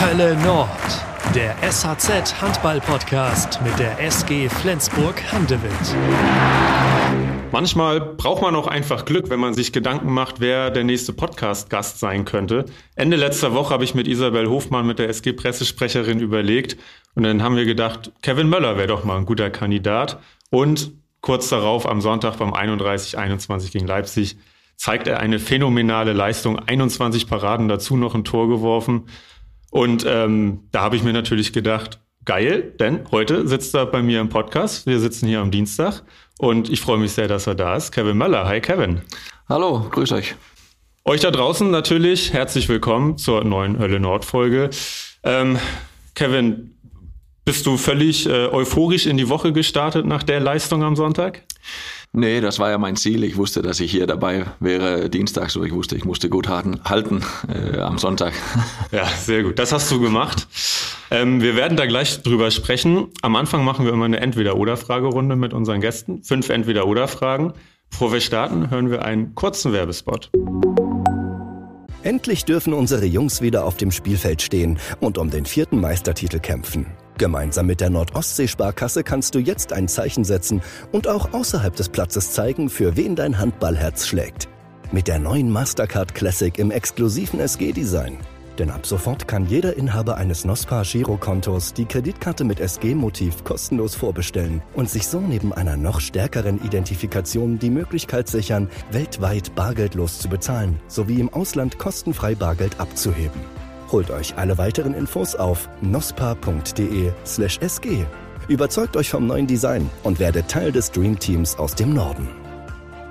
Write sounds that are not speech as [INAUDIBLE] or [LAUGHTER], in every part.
Hölle Nord, der SHZ Handball Podcast mit der SG Flensburg Handewitt. Manchmal braucht man auch einfach Glück, wenn man sich Gedanken macht, wer der nächste Podcast-Gast sein könnte. Ende letzter Woche habe ich mit Isabel Hofmann, mit der SG-Pressesprecherin, überlegt. Und dann haben wir gedacht, Kevin Möller wäre doch mal ein guter Kandidat. Und kurz darauf, am Sonntag beim 31-21 gegen Leipzig, zeigt er eine phänomenale Leistung. 21 Paraden dazu noch ein Tor geworfen. Und ähm, da habe ich mir natürlich gedacht, geil, denn heute sitzt er bei mir im Podcast. Wir sitzen hier am Dienstag und ich freue mich sehr, dass er da ist. Kevin Möller. Hi Kevin. Hallo, grüß euch. Euch da draußen natürlich herzlich willkommen zur neuen Hölle Nord Folge. Ähm, Kevin, bist du völlig äh, euphorisch in die Woche gestartet nach der Leistung am Sonntag? Nee, das war ja mein Ziel. Ich wusste, dass ich hier dabei wäre Dienstag, so ich wusste, ich musste gut halten, halten äh, am Sonntag. Ja, sehr gut. Das hast du gemacht. Ähm, wir werden da gleich drüber sprechen. Am Anfang machen wir immer eine Entweder-Oder-Fragerunde mit unseren Gästen. Fünf Entweder-Oder-Fragen. Bevor wir starten, hören wir einen kurzen Werbespot. Endlich dürfen unsere Jungs wieder auf dem Spielfeld stehen und um den vierten Meistertitel kämpfen. Gemeinsam mit der Nordostsee-Sparkasse kannst du jetzt ein Zeichen setzen und auch außerhalb des Platzes zeigen, für wen dein Handballherz schlägt. Mit der neuen Mastercard Classic im exklusiven SG-Design. Denn ab sofort kann jeder Inhaber eines NOSPA-Girokontos die Kreditkarte mit SG-Motiv kostenlos vorbestellen und sich so neben einer noch stärkeren Identifikation die Möglichkeit sichern, weltweit bargeldlos zu bezahlen sowie im Ausland kostenfrei Bargeld abzuheben. Holt euch alle weiteren Infos auf nospa.de/sg. Überzeugt euch vom neuen Design und werdet Teil des Dream Teams aus dem Norden.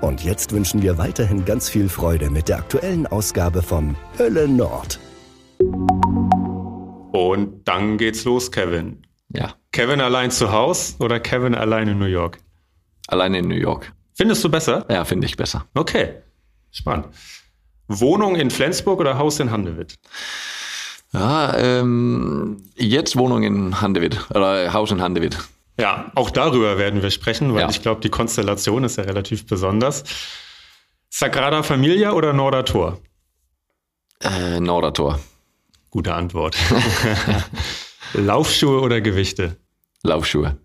Und jetzt wünschen wir weiterhin ganz viel Freude mit der aktuellen Ausgabe von Hölle Nord. Und dann geht's los, Kevin. Ja. Kevin allein zu Hause oder Kevin allein in New York? Allein in New York. Findest du besser? Ja, finde ich besser. Okay, spannend. Wohnung in Flensburg oder Haus in Handewitt? Ja, ähm, jetzt Wohnung in Handewitt oder Haus in Handewitt. Ja, auch darüber werden wir sprechen, weil Ja. ich glaube, die Konstellation ist ja relativ besonders. Sagrada Familia oder Nordertor? Äh, Nordertor. Gute Antwort. [LAUGHS] Laufschuhe oder Gewichte? Laufschuhe.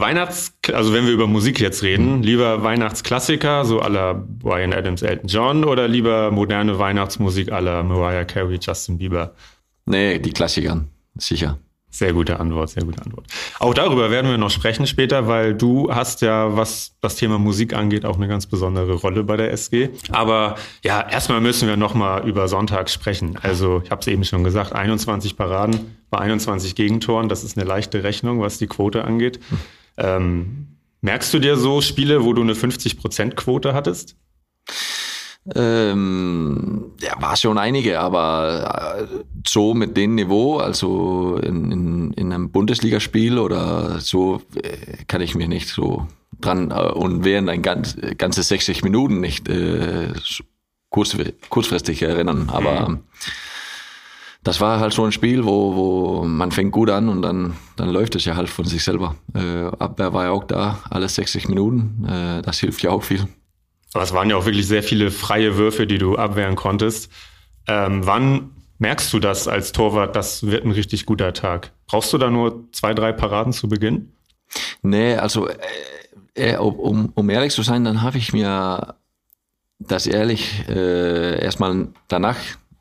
Weihnachts, also wenn wir über Musik jetzt reden, lieber Weihnachtsklassiker, so aller Brian Adams, Elton John oder lieber moderne Weihnachtsmusik aller Mariah Carey, Justin Bieber? Nee, die Klassiker. Sicher. Sehr gute Antwort, sehr gute Antwort. Auch darüber werden wir noch sprechen später, weil du hast ja, was das Thema Musik angeht, auch eine ganz besondere Rolle bei der SG. Aber ja, erstmal müssen wir noch mal über Sonntag sprechen. Also ich habe es eben schon gesagt, 21 Paraden bei 21 Gegentoren, das ist eine leichte Rechnung, was die Quote angeht. Ähm, merkst du dir so Spiele, wo du eine 50%-Quote hattest? Ähm, ja, war schon einige, aber äh, so mit dem Niveau, also in, in, in einem Bundesligaspiel oder so, äh, kann ich mich nicht so dran äh, und während ein ganz, ganze 60 Minuten nicht äh, kurz, kurzfristig erinnern. Aber das war halt so ein Spiel, wo, wo man fängt gut an und dann, dann läuft es ja halt von sich selber. Äh, Abwehr war ja auch da, alle 60 Minuten. Äh, das hilft ja auch viel. Aber es waren ja auch wirklich sehr viele freie Würfe, die du abwehren konntest. Ähm, wann merkst du das als Torwart, das wird ein richtig guter Tag? Brauchst du da nur zwei, drei Paraden zu Beginn? Nee, also äh, äh, um, um ehrlich zu sein, dann habe ich mir das ehrlich äh, erstmal danach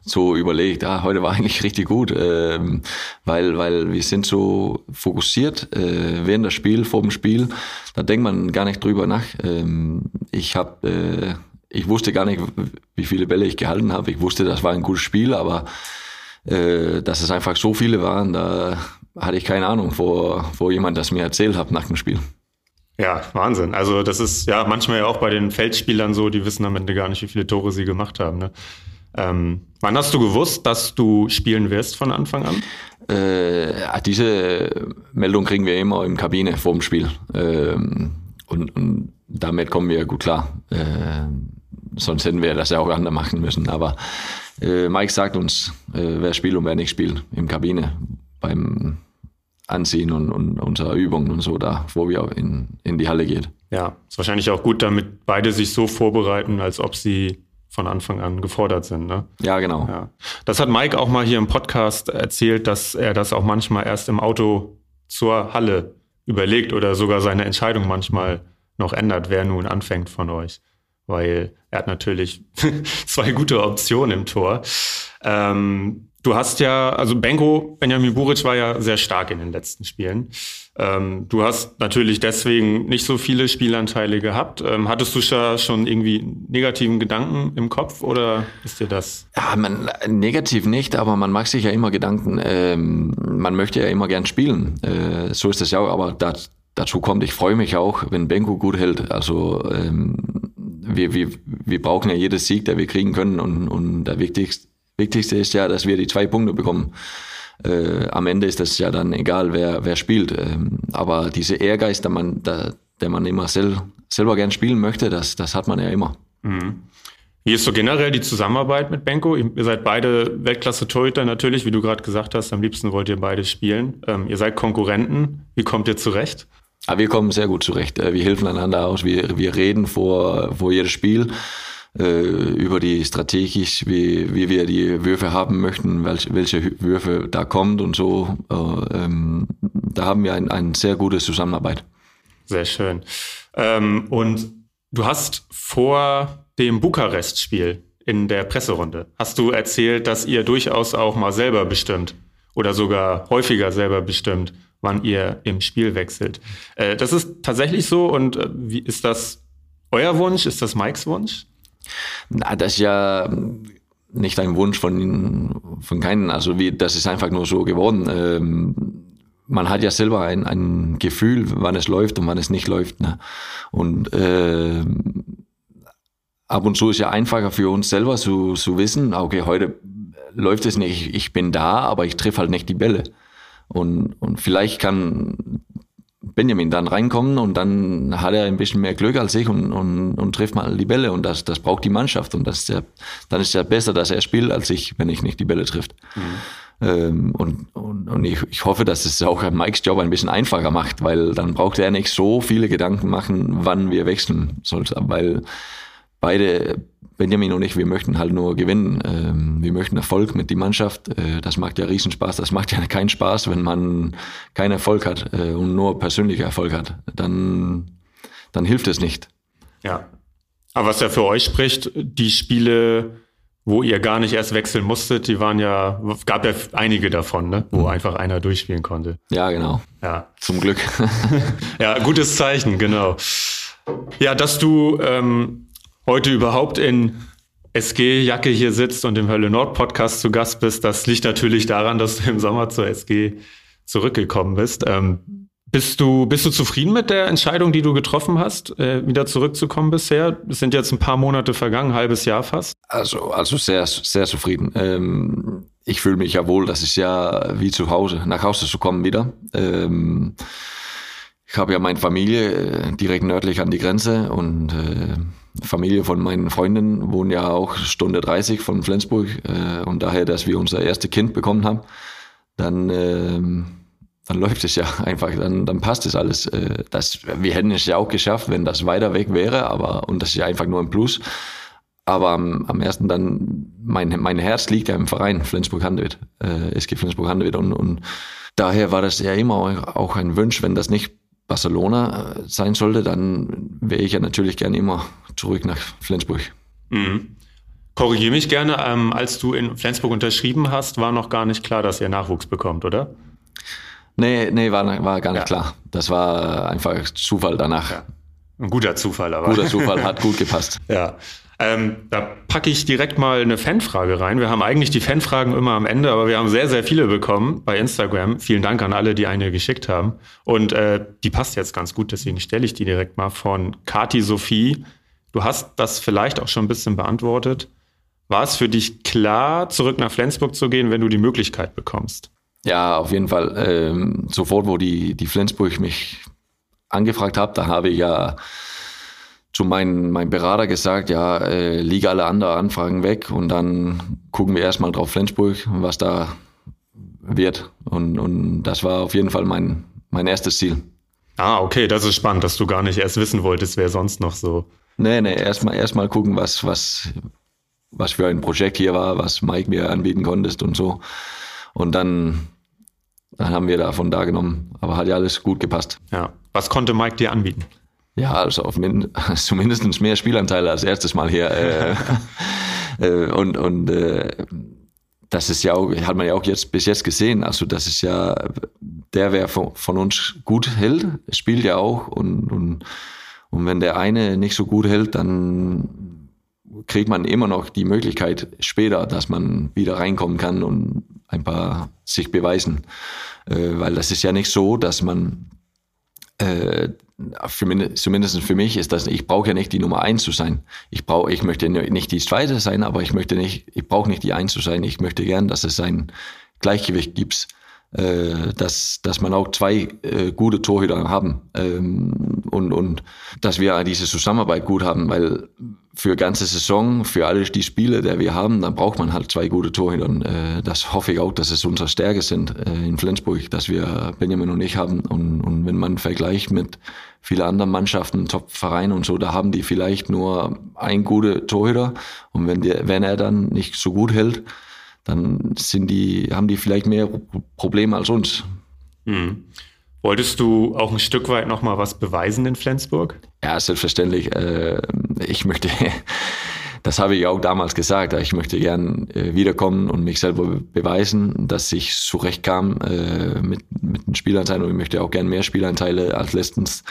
so überlegt, ah, heute war eigentlich richtig gut, ähm, weil, weil wir sind so fokussiert äh, während des Spiels, vor dem Spiel, da denkt man gar nicht drüber nach. Ähm, ich habe, äh, ich wusste gar nicht, wie viele Bälle ich gehalten habe. Ich wusste, das war ein gutes Spiel, aber äh, dass es einfach so viele waren, da hatte ich keine Ahnung, wo, wo jemand das mir erzählt hat nach dem Spiel. Ja, Wahnsinn. Also das ist ja manchmal ja auch bei den Feldspielern so, die wissen am Ende gar nicht, wie viele Tore sie gemacht haben. Ne? Ähm, wann hast du gewusst, dass du spielen wirst von Anfang an? Äh, ja, diese Meldung kriegen wir immer im Kabine vor dem Spiel. Ähm, und, und damit kommen wir gut klar. Äh, sonst hätten wir das ja auch anders machen müssen. Aber äh, Mike sagt uns, äh, wer spielt und wer nicht spielt im Kabine beim Anziehen und, und unserer Übungen und so da, wo wir in, in die Halle geht. Ja, ist wahrscheinlich auch gut, damit beide sich so vorbereiten, als ob sie von Anfang an gefordert sind. Ne? Ja, genau. Ja. Das hat Mike auch mal hier im Podcast erzählt, dass er das auch manchmal erst im Auto zur Halle überlegt oder sogar seine Entscheidung manchmal noch ändert, wer nun anfängt von euch. Weil er hat natürlich [LAUGHS] zwei gute Optionen im Tor. Ähm, Du hast ja, also Benko, Benjamin Buric war ja sehr stark in den letzten Spielen. Ähm, du hast natürlich deswegen nicht so viele Spielanteile gehabt. Ähm, hattest du schon irgendwie negativen Gedanken im Kopf oder ist dir das? Ja, man, negativ nicht, aber man macht sich ja immer Gedanken. Ähm, man möchte ja immer gern spielen. Äh, so ist das ja auch, aber das, dazu kommt, ich freue mich auch, wenn Benko gut hält. Also ähm, wir, wir, wir brauchen ja jedes Sieg, der wir kriegen können und, und der wichtigste Wichtigste ist ja, dass wir die zwei Punkte bekommen. Äh, am Ende ist das ja dann egal, wer, wer spielt. Ähm, aber diese Ehrgeist, der man, der, der man immer sel, selber gern spielen möchte, das, das hat man ja immer. Mhm. Wie ist so generell die Zusammenarbeit mit Benko? Ihr seid beide Weltklasse-Torhüter natürlich, wie du gerade gesagt hast. Am liebsten wollt ihr beide spielen. Ähm, ihr seid Konkurrenten. Wie kommt ihr zurecht? Aber ah, wir kommen sehr gut zurecht. Äh, wir helfen einander aus. Wir, wir reden vor, vor jedes Spiel äh, über die strategisch, wie, wie wir die Würfe haben möchten, welche, welche Würfe da kommt und so. Äh, ähm, da haben wir ein, ein sehr gute Zusammenarbeit. Sehr schön. Ähm, und du hast vor dem Bukarest-Spiel in der Presserunde, hast du erzählt, dass ihr durchaus auch mal selber bestimmt oder sogar häufiger selber bestimmt, wann ihr im Spiel wechselt. Äh, das ist tatsächlich so und äh, wie ist das euer Wunsch? Ist das Mikes Wunsch? Na, das ist ja nicht ein Wunsch von, von keinen. Also wie, das ist einfach nur so geworden. Ähm, man hat ja selber ein, ein Gefühl, wann es läuft und wann es nicht läuft. Ne? Und äh, ab und zu ist ja einfacher für uns selber zu, zu wissen, okay, heute läuft es nicht, ich bin da, aber ich treffe halt nicht die Bälle. Und, und vielleicht kann Benjamin dann reinkommen und dann hat er ein bisschen mehr Glück als ich und, und, und trifft mal die Bälle und das, das braucht die Mannschaft und das ist ja, dann ist es ja besser, dass er spielt als ich, wenn ich nicht die Bälle trifft. Mhm. Ähm, und und, und ich, ich hoffe, dass es auch Mikes Job ein bisschen einfacher macht, weil dann braucht er nicht so viele Gedanken machen, wann wir wechseln sollten, weil beide Benjamin und ich, wir möchten halt nur gewinnen. Ähm, wir möchten Erfolg mit die Mannschaft. Äh, das macht ja Riesenspaß. Das macht ja [LAUGHS] keinen Spaß, wenn man keinen Erfolg hat äh, und nur persönlicher Erfolg hat. Dann, dann hilft es nicht. Ja. Aber was ja für euch spricht, die Spiele, wo ihr gar nicht erst wechseln musstet, die waren ja, gab ja einige davon, ne? wo mhm. einfach einer durchspielen konnte. Ja, genau. Ja. Zum Glück. [LAUGHS] ja, gutes Zeichen, genau. Ja, dass du ähm, heute überhaupt in SG-Jacke hier sitzt und im Hölle Nord Podcast zu Gast bist, das liegt natürlich daran, dass du im Sommer zur SG zurückgekommen bist. Ähm, bist du, bist du zufrieden mit der Entscheidung, die du getroffen hast, äh, wieder zurückzukommen bisher? Es sind jetzt ein paar Monate vergangen, halbes Jahr fast. Also, also sehr, sehr zufrieden. Ähm, ich fühle mich ja wohl, das ist ja wie zu Hause, nach Hause zu kommen wieder. Ähm, ich habe ja meine Familie äh, direkt nördlich an die Grenze und äh, Familie von meinen Freunden wohnt ja auch Stunde 30 von Flensburg äh, und daher, dass wir unser erstes Kind bekommen haben, dann, äh, dann läuft es ja [LAUGHS] einfach, dann, dann passt es alles. Äh, das, wir hätten es ja auch geschafft, wenn das weiter weg wäre, aber und das ist ja einfach nur ein Plus. Aber am, am ersten dann, mein, mein Herz liegt ja im Verein Flensburg-Handewitt, äh, es gibt Flensburg-Handewitt und, und daher war das ja immer auch ein Wunsch, wenn das nicht Barcelona äh, sein sollte, dann wäre ich ja natürlich gerne immer zurück nach Flensburg. Mhm. Korrigiere mich gerne, ähm, als du in Flensburg unterschrieben hast, war noch gar nicht klar, dass ihr Nachwuchs bekommt, oder? Nee, nee, war, war gar nicht ja. klar. Das war einfach Zufall danach. Ja. Ein guter Zufall, aber. Guter Zufall, [LAUGHS] hat gut gepasst. ja. Ähm, da packe ich direkt mal eine Fanfrage rein. Wir haben eigentlich die Fanfragen immer am Ende, aber wir haben sehr, sehr viele bekommen bei Instagram. Vielen Dank an alle, die eine geschickt haben. Und äh, die passt jetzt ganz gut, deswegen stelle ich die direkt mal von Kati Sophie. Du hast das vielleicht auch schon ein bisschen beantwortet. War es für dich klar, zurück nach Flensburg zu gehen, wenn du die Möglichkeit bekommst? Ja, auf jeden Fall. Ähm, sofort, wo die, die Flensburg mich angefragt hat, da habe ich ja zu meinem, meinem Berater gesagt, ja, äh, liege alle anderen Anfragen weg und dann gucken wir erstmal drauf Flensburg, was da wird. Und, und das war auf jeden Fall mein, mein erstes Ziel. Ah, okay, das ist spannend, dass du gar nicht erst wissen wolltest, wer sonst noch so. Nee, nee, erstmal erst mal gucken, was, was, was für ein Projekt hier war, was Mike mir anbieten konntest und so. Und dann, dann haben wir davon da genommen. Aber hat ja alles gut gepasst. Ja. Was konnte Mike dir anbieten? Ja, also auf min [LAUGHS] zumindest mehr Spielanteile als erstes Mal hier. Äh, [LAUGHS] äh, und und äh, das ist ja auch, hat man ja auch jetzt bis jetzt gesehen. Also das ist ja der, wer von, von uns gut hält, spielt ja auch und, und und wenn der eine nicht so gut hält, dann kriegt man immer noch die Möglichkeit später, dass man wieder reinkommen kann und ein paar sich beweisen. Äh, weil das ist ja nicht so, dass man äh, für, zumindest für mich ist das, ich brauche ja nicht die Nummer eins zu sein. Ich brauche, ich möchte nicht die zweite sein, aber ich möchte nicht, ich brauche nicht die eins zu sein. Ich möchte gern, dass es ein Gleichgewicht gibt, äh, dass, dass man auch zwei äh, gute Torhüter haben ähm, und, und dass wir diese Zusammenarbeit gut haben, weil für ganze Saison, für alle die Spiele, die wir haben, dann braucht man halt zwei gute Torhüter. Äh, das hoffe ich auch, dass es unsere Stärke sind äh, in Flensburg, dass wir Benjamin und ich haben. Und, und wenn man vergleicht mit vielen anderen Mannschaften, Top-Vereinen und so, da haben die vielleicht nur ein gute Torhüter. Und wenn, der, wenn er dann nicht so gut hält, dann sind die, haben die vielleicht mehr Probleme als uns. Mhm. Wolltest du auch ein Stück weit nochmal was beweisen in Flensburg? Ja, selbstverständlich. Äh, ich möchte, [LAUGHS] das habe ich auch damals gesagt, ich möchte gern äh, wiederkommen und mich selber beweisen, dass ich zurechtkam äh, mit, mit den Spielanteilen und ich möchte auch gern mehr Spielanteile als letztens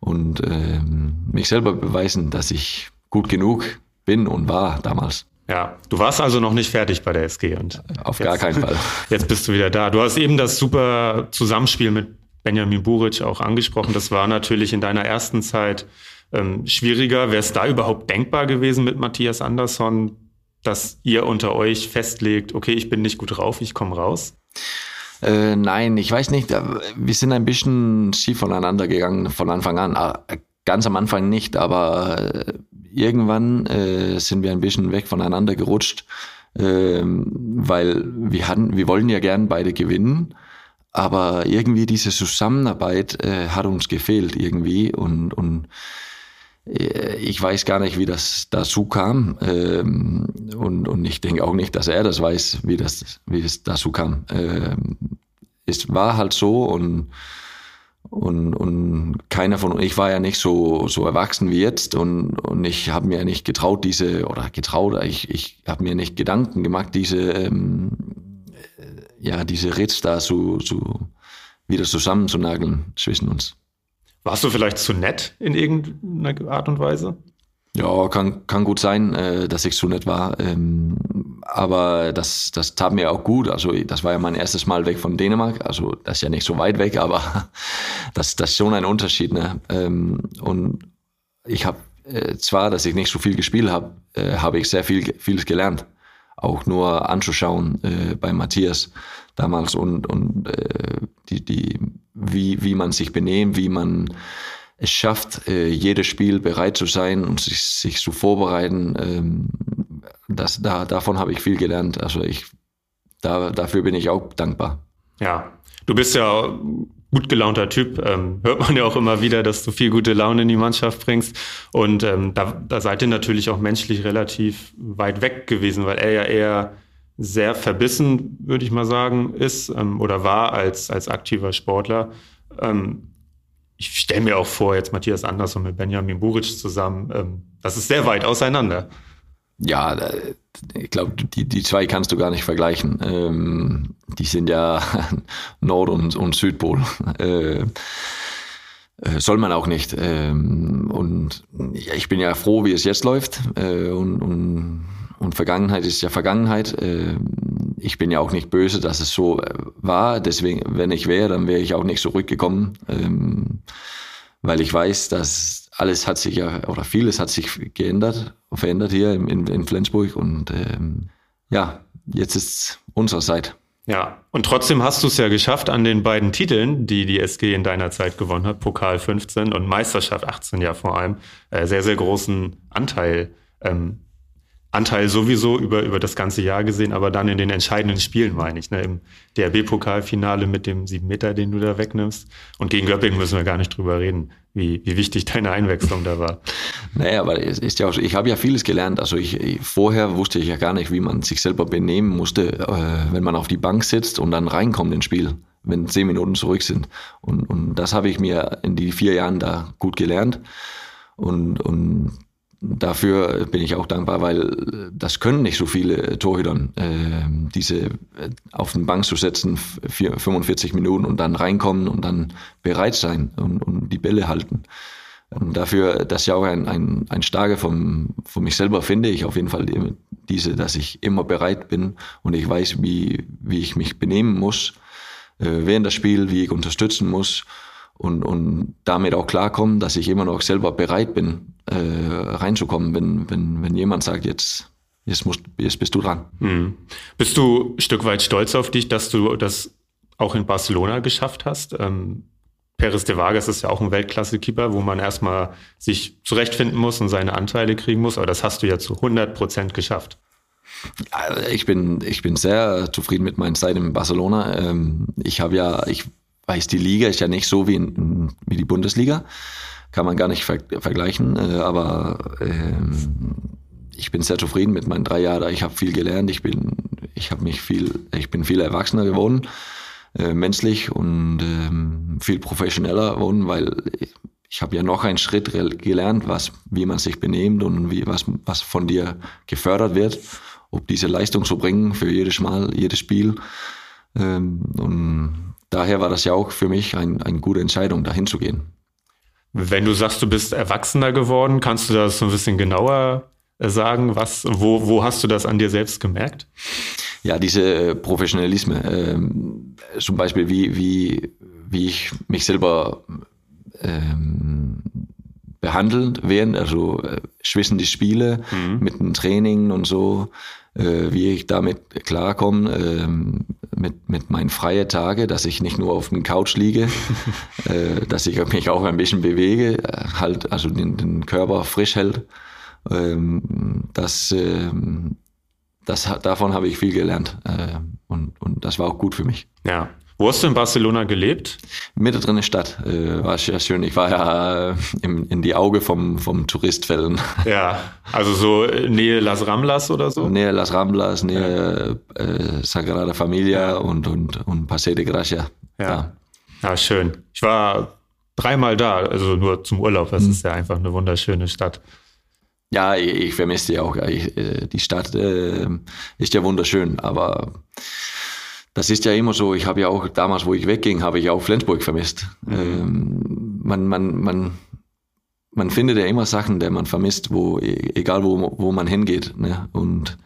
und ähm, mich selber beweisen, dass ich gut genug bin und war damals. Ja, du warst also noch nicht fertig bei der SG und auf gar keinen Fall. [LAUGHS] Jetzt bist du wieder da. Du hast eben das super Zusammenspiel mit Benjamin Buric auch angesprochen. Das war natürlich in deiner ersten Zeit ähm, schwieriger. Wäre es da überhaupt denkbar gewesen mit Matthias Andersson, dass ihr unter euch festlegt, okay, ich bin nicht gut drauf, ich komme raus? Äh, nein, ich weiß nicht. Wir sind ein bisschen schief voneinander gegangen von Anfang an. Ah, ganz am Anfang nicht, aber äh, irgendwann äh, sind wir ein bisschen weg voneinander gerutscht, äh, weil wir hatten, wir wollen ja gern beide gewinnen. Aber irgendwie diese Zusammenarbeit äh, hat uns gefehlt irgendwie und, und äh, ich weiß gar nicht, wie das dazu kam ähm, und, und ich denke auch nicht, dass er das weiß, wie das, wie es dazu kam. Ähm, es war halt so und und, und keiner von uns, ich war ja nicht so, so erwachsen wie jetzt und, und ich habe mir nicht getraut, diese, oder getraut, ich, ich habe mir nicht Gedanken gemacht, diese ähm, ja, diese Ritz da so, so wieder zusammenzunageln zwischen uns. Warst du vielleicht zu nett in irgendeiner Art und Weise? Ja, kann, kann gut sein, äh, dass ich zu nett war. Ähm, aber das, das tat mir auch gut. Also das war ja mein erstes Mal weg von Dänemark. Also das ist ja nicht so weit weg, aber [LAUGHS] das, das ist schon ein Unterschied. Ne? Ähm, und ich habe äh, zwar, dass ich nicht so viel gespielt habe, äh, habe ich sehr viel vieles gelernt auch nur anzuschauen äh, bei Matthias damals und, und äh, die, die, wie, wie man sich benehmt, wie man es schafft, äh, jedes Spiel bereit zu sein und sich, sich zu vorbereiten. Das, da, davon habe ich viel gelernt. Also ich, da, dafür bin ich auch dankbar. Ja, du bist ja gut gelaunter Typ. Ähm, hört man ja auch immer wieder, dass du viel gute Laune in die Mannschaft bringst. Und ähm, da, da seid ihr natürlich auch menschlich relativ weit weg gewesen, weil er ja eher sehr verbissen, würde ich mal sagen, ist ähm, oder war als, als aktiver Sportler. Ähm, ich stelle mir auch vor, jetzt Matthias Andersson mit Benjamin Buric zusammen, ähm, das ist sehr weit auseinander. Ja, ich glaube, die, die zwei kannst du gar nicht vergleichen. Ähm, die sind ja [LAUGHS] Nord- und, und Südpol. [LAUGHS] Äh, äh, soll man auch nicht. Ähm, und ja, ich bin ja froh, wie es jetzt läuft. Äh, und, und, und Vergangenheit ist ja Vergangenheit. Äh, ich bin ja auch nicht böse, dass es so äh, war. Deswegen, wenn ich wäre, dann wäre ich auch nicht zurückgekommen. Ähm, weil ich weiß, dass alles hat sich ja, oder vieles hat sich geändert, verändert hier in, in Flensburg und ähm, ja, jetzt ist unsere Zeit. Ja, und trotzdem hast du es ja geschafft an den beiden Titeln, die die SG in deiner Zeit gewonnen hat, Pokal 15 und Meisterschaft 18 ja vor allem, äh, sehr, sehr großen Anteil ähm, Anteil sowieso über, über das ganze Jahr gesehen, aber dann in den entscheidenden Spielen, meine ich. Ne? Im DRB-Pokalfinale mit dem sieben Meter, den du da wegnimmst. Und gegen Göppingen müssen wir gar nicht drüber reden, wie, wie wichtig deine Einwechslung da war. Naja, aber es ist ja auch so, ich habe ja vieles gelernt. Also ich, ich, vorher wusste ich ja gar nicht, wie man sich selber benehmen musste, äh, wenn man auf die Bank sitzt und dann reinkommt ins Spiel, wenn zehn Minuten zurück sind. Und, und das habe ich mir in die vier Jahren da gut gelernt. Und, und dafür bin ich auch dankbar, weil das können nicht so viele Torhütern, äh, diese äh, auf den Bank zu setzen, 45 Minuten und dann reinkommen und dann bereit sein und, und die Bälle halten. Und dafür, das ist ja auch ein, ein, ein Starke von, von mich selber, finde ich auf jeden Fall diese, dass ich immer bereit bin und ich weiß, wie, wie ich mich benehmen muss äh, während des Spiels, wie ich unterstützen muss und, und damit auch klarkommen, dass ich immer noch selber bereit bin, äh, reinzukommen, wenn, wenn, wenn jemand sagt, jetzt, jetzt, musst, jetzt bist du dran. Mhm. Bist du ein Stück weit stolz auf dich, dass du das auch in Barcelona geschafft hast? Ähm, Peres de Vargas ist ja auch ein Weltklasse-Keeper, wo man erstmal sich zurechtfinden muss und seine Anteile kriegen muss, aber das hast du ja zu 100 Prozent geschafft. Ich bin, ich bin sehr zufrieden mit meiner Zeit in Barcelona. Ähm, ich habe ja, ich weiß, die Liga ist ja nicht so wie, in, wie die Bundesliga. Kann man gar nicht ver vergleichen. Äh, aber ähm, ich bin sehr zufrieden mit meinen drei Jahren. Ich habe viel gelernt. Ich bin, ich habe mich viel, ich bin viel erwachsener geworden, äh, menschlich und ähm, viel professioneller geworden, weil ich habe ja noch einen Schritt gelernt, was, wie man sich benehmt und wie, was, was von dir gefördert wird, ob diese Leistung zu bringen für jedes Mal, jedes Spiel. Ähm, und daher war das ja auch für mich ein, eine gute Entscheidung, dahin zu gehen. Wenn du sagst, du bist erwachsener geworden, kannst du das so ein bisschen genauer äh, sagen? Was, wo, wo hast du das an dir selbst gemerkt? Ja, diese Professionalisme, ähm, zum Beispiel wie, wie, wie ich mich selber ähm, behandeln während, also äh, zwischen die Spiele mhm. mit dem Training und so, äh, wie ich damit klarkomme, äh, mit, mit meinen freien Tagen, dass ich nicht nur auf dem Couch liege, [LAUGHS] äh, dass ich mich auch ein bisschen bewege, halt, also den, den Körper frisch hält. Ähm, das, ähm, das, davon habe ich viel gelernt äh, und, und das war auch gut für mich. Ja, wo hast du in Barcelona gelebt? Mitte drin in der Stadt. Äh, war sehr schön. Ich war ja äh, im, in die Auge vom, vom Touristfällen. Ja, also so Nähe Las Ramblas oder so? Nähe Las Ramblas, Nähe ja. äh, Sagrada Familia ja. und, und, und Paseo de Gracia. Ja. ja, schön. Ich war dreimal da, also nur zum Urlaub. Das mhm. ist ja einfach eine wunderschöne Stadt. Ja, ich, ich vermisse die auch. Ich, äh, die Stadt äh, ist ja wunderschön, aber das ist ja immer so, ich habe ja auch damals, wo ich wegging, habe ich auch Flensburg vermisst. Mhm. Ähm, man, man, man, man findet ja immer Sachen, die man vermisst, wo, egal wo, wo man hingeht. Ne? Und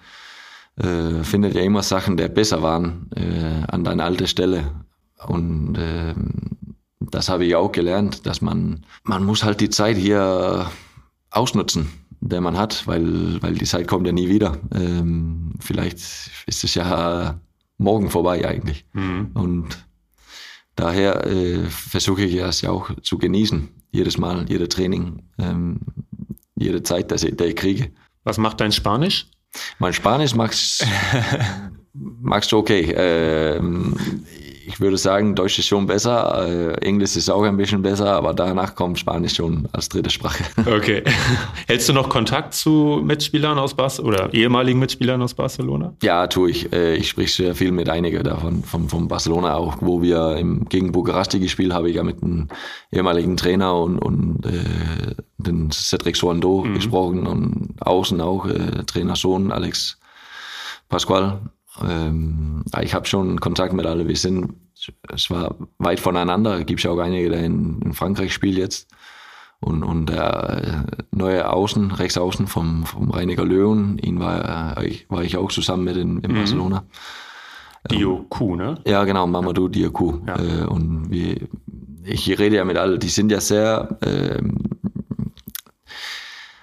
äh, findet ja immer Sachen, die besser waren äh, an deiner alten Stelle. Und äh, das habe ich auch gelernt, dass man, man muss halt die Zeit hier ausnutzen, der man hat, weil, weil die Zeit kommt ja nie wieder. Ähm, vielleicht ist es ja morgen vorbei eigentlich. Mhm. Und daher äh, versuche ich das ja auch zu genießen. Jedes Mal, jeder Training, ähm, jede Zeit, dass ich, die ich kriege. Was macht dein Spanisch? Mein Spanisch magst, magst du okay. Ähm, ich würde sagen, Deutsch ist schon besser, äh, Englisch ist auch ein bisschen besser, aber danach kommt Spanisch schon als dritte Sprache. [LAUGHS] Okay. Hältst du noch Kontakt zu Mitspielern aus Barcelona oder ehemaligen Mitspielern aus Barcelona? Ja, tue ich. Äh, ich spreche sehr viel mit einigen davon, von, von Barcelona auch, wo wir im, gegen Bukaresti gespielt habe ich ja mit einem ehemaligen Trainer und, und äh, den Cedric Soando mhm. gesprochen und außen auch äh, Trainer Sohn Alex Pascual ähm, ich habe schon Kontakt mit allen. Wir sind, es war weit voneinander. Gibt ja auch einige, der in, in Frankreich spielt jetzt. Und, und der äh, neue Außen, Rechtsaußen vom, vom Reiniger Löwen, ihn war, äh, war ich auch zusammen mit in, in mhm. Barcelona. Dioku, ne? Ja, genau, Mamadou Dioku. Ja. Äh, und wir, ich rede ja mit allen, die sind ja sehr, äh,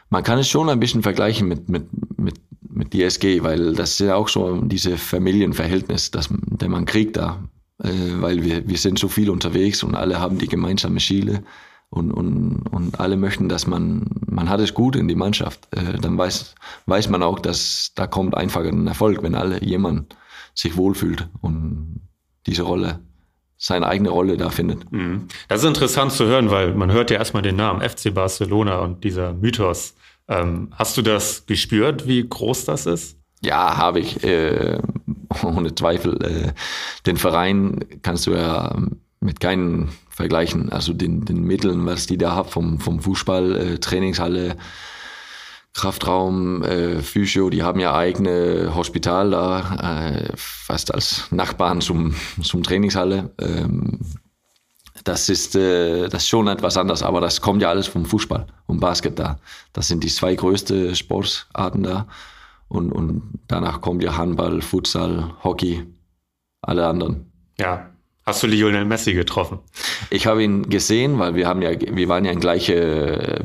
man kann es schon ein bisschen vergleichen mit, mit, mit mit DSG, weil das ist ja auch so diese Familienverhältnis, das, der man kriegt da, äh, weil wir, wir sind so viel unterwegs und alle haben die gemeinsame Ziele und, und, und alle möchten, dass man, man hat es gut in die Mannschaft. Äh, dann weiß, weiß man auch, dass da kommt einfach ein Erfolg, wenn alle jemand sich wohlfühlt und diese Rolle seine eigene Rolle da findet. Mhm. Das ist interessant zu hören, weil man hört ja erstmal den Namen FC Barcelona und dieser Mythos. Ähm, hast du das gespürt, wie groß das ist? Ja, habe ich. Äh, [LAUGHS] ohne Zweifel. Äh, den Verein kannst du ja mit keinen vergleichen. Also den, den Mitteln, was die da haben vom, vom Fußball, äh, Trainingshalle, Kraftraum, äh, Physio, die haben ja eigene Hospital da, äh, fast als Nachbarn zum, zum Trainingshalle. Ähm, das ist, äh, das ist schon etwas anders, aber das kommt ja alles vom Fußball und Basket da. Das sind die zwei größten Sportarten da. Und, und danach kommt ja Handball, Futsal, Hockey, alle anderen. Ja. Hast du Lionel Messi getroffen? Ich habe ihn gesehen, weil wir haben ja, wir waren ja in gleiche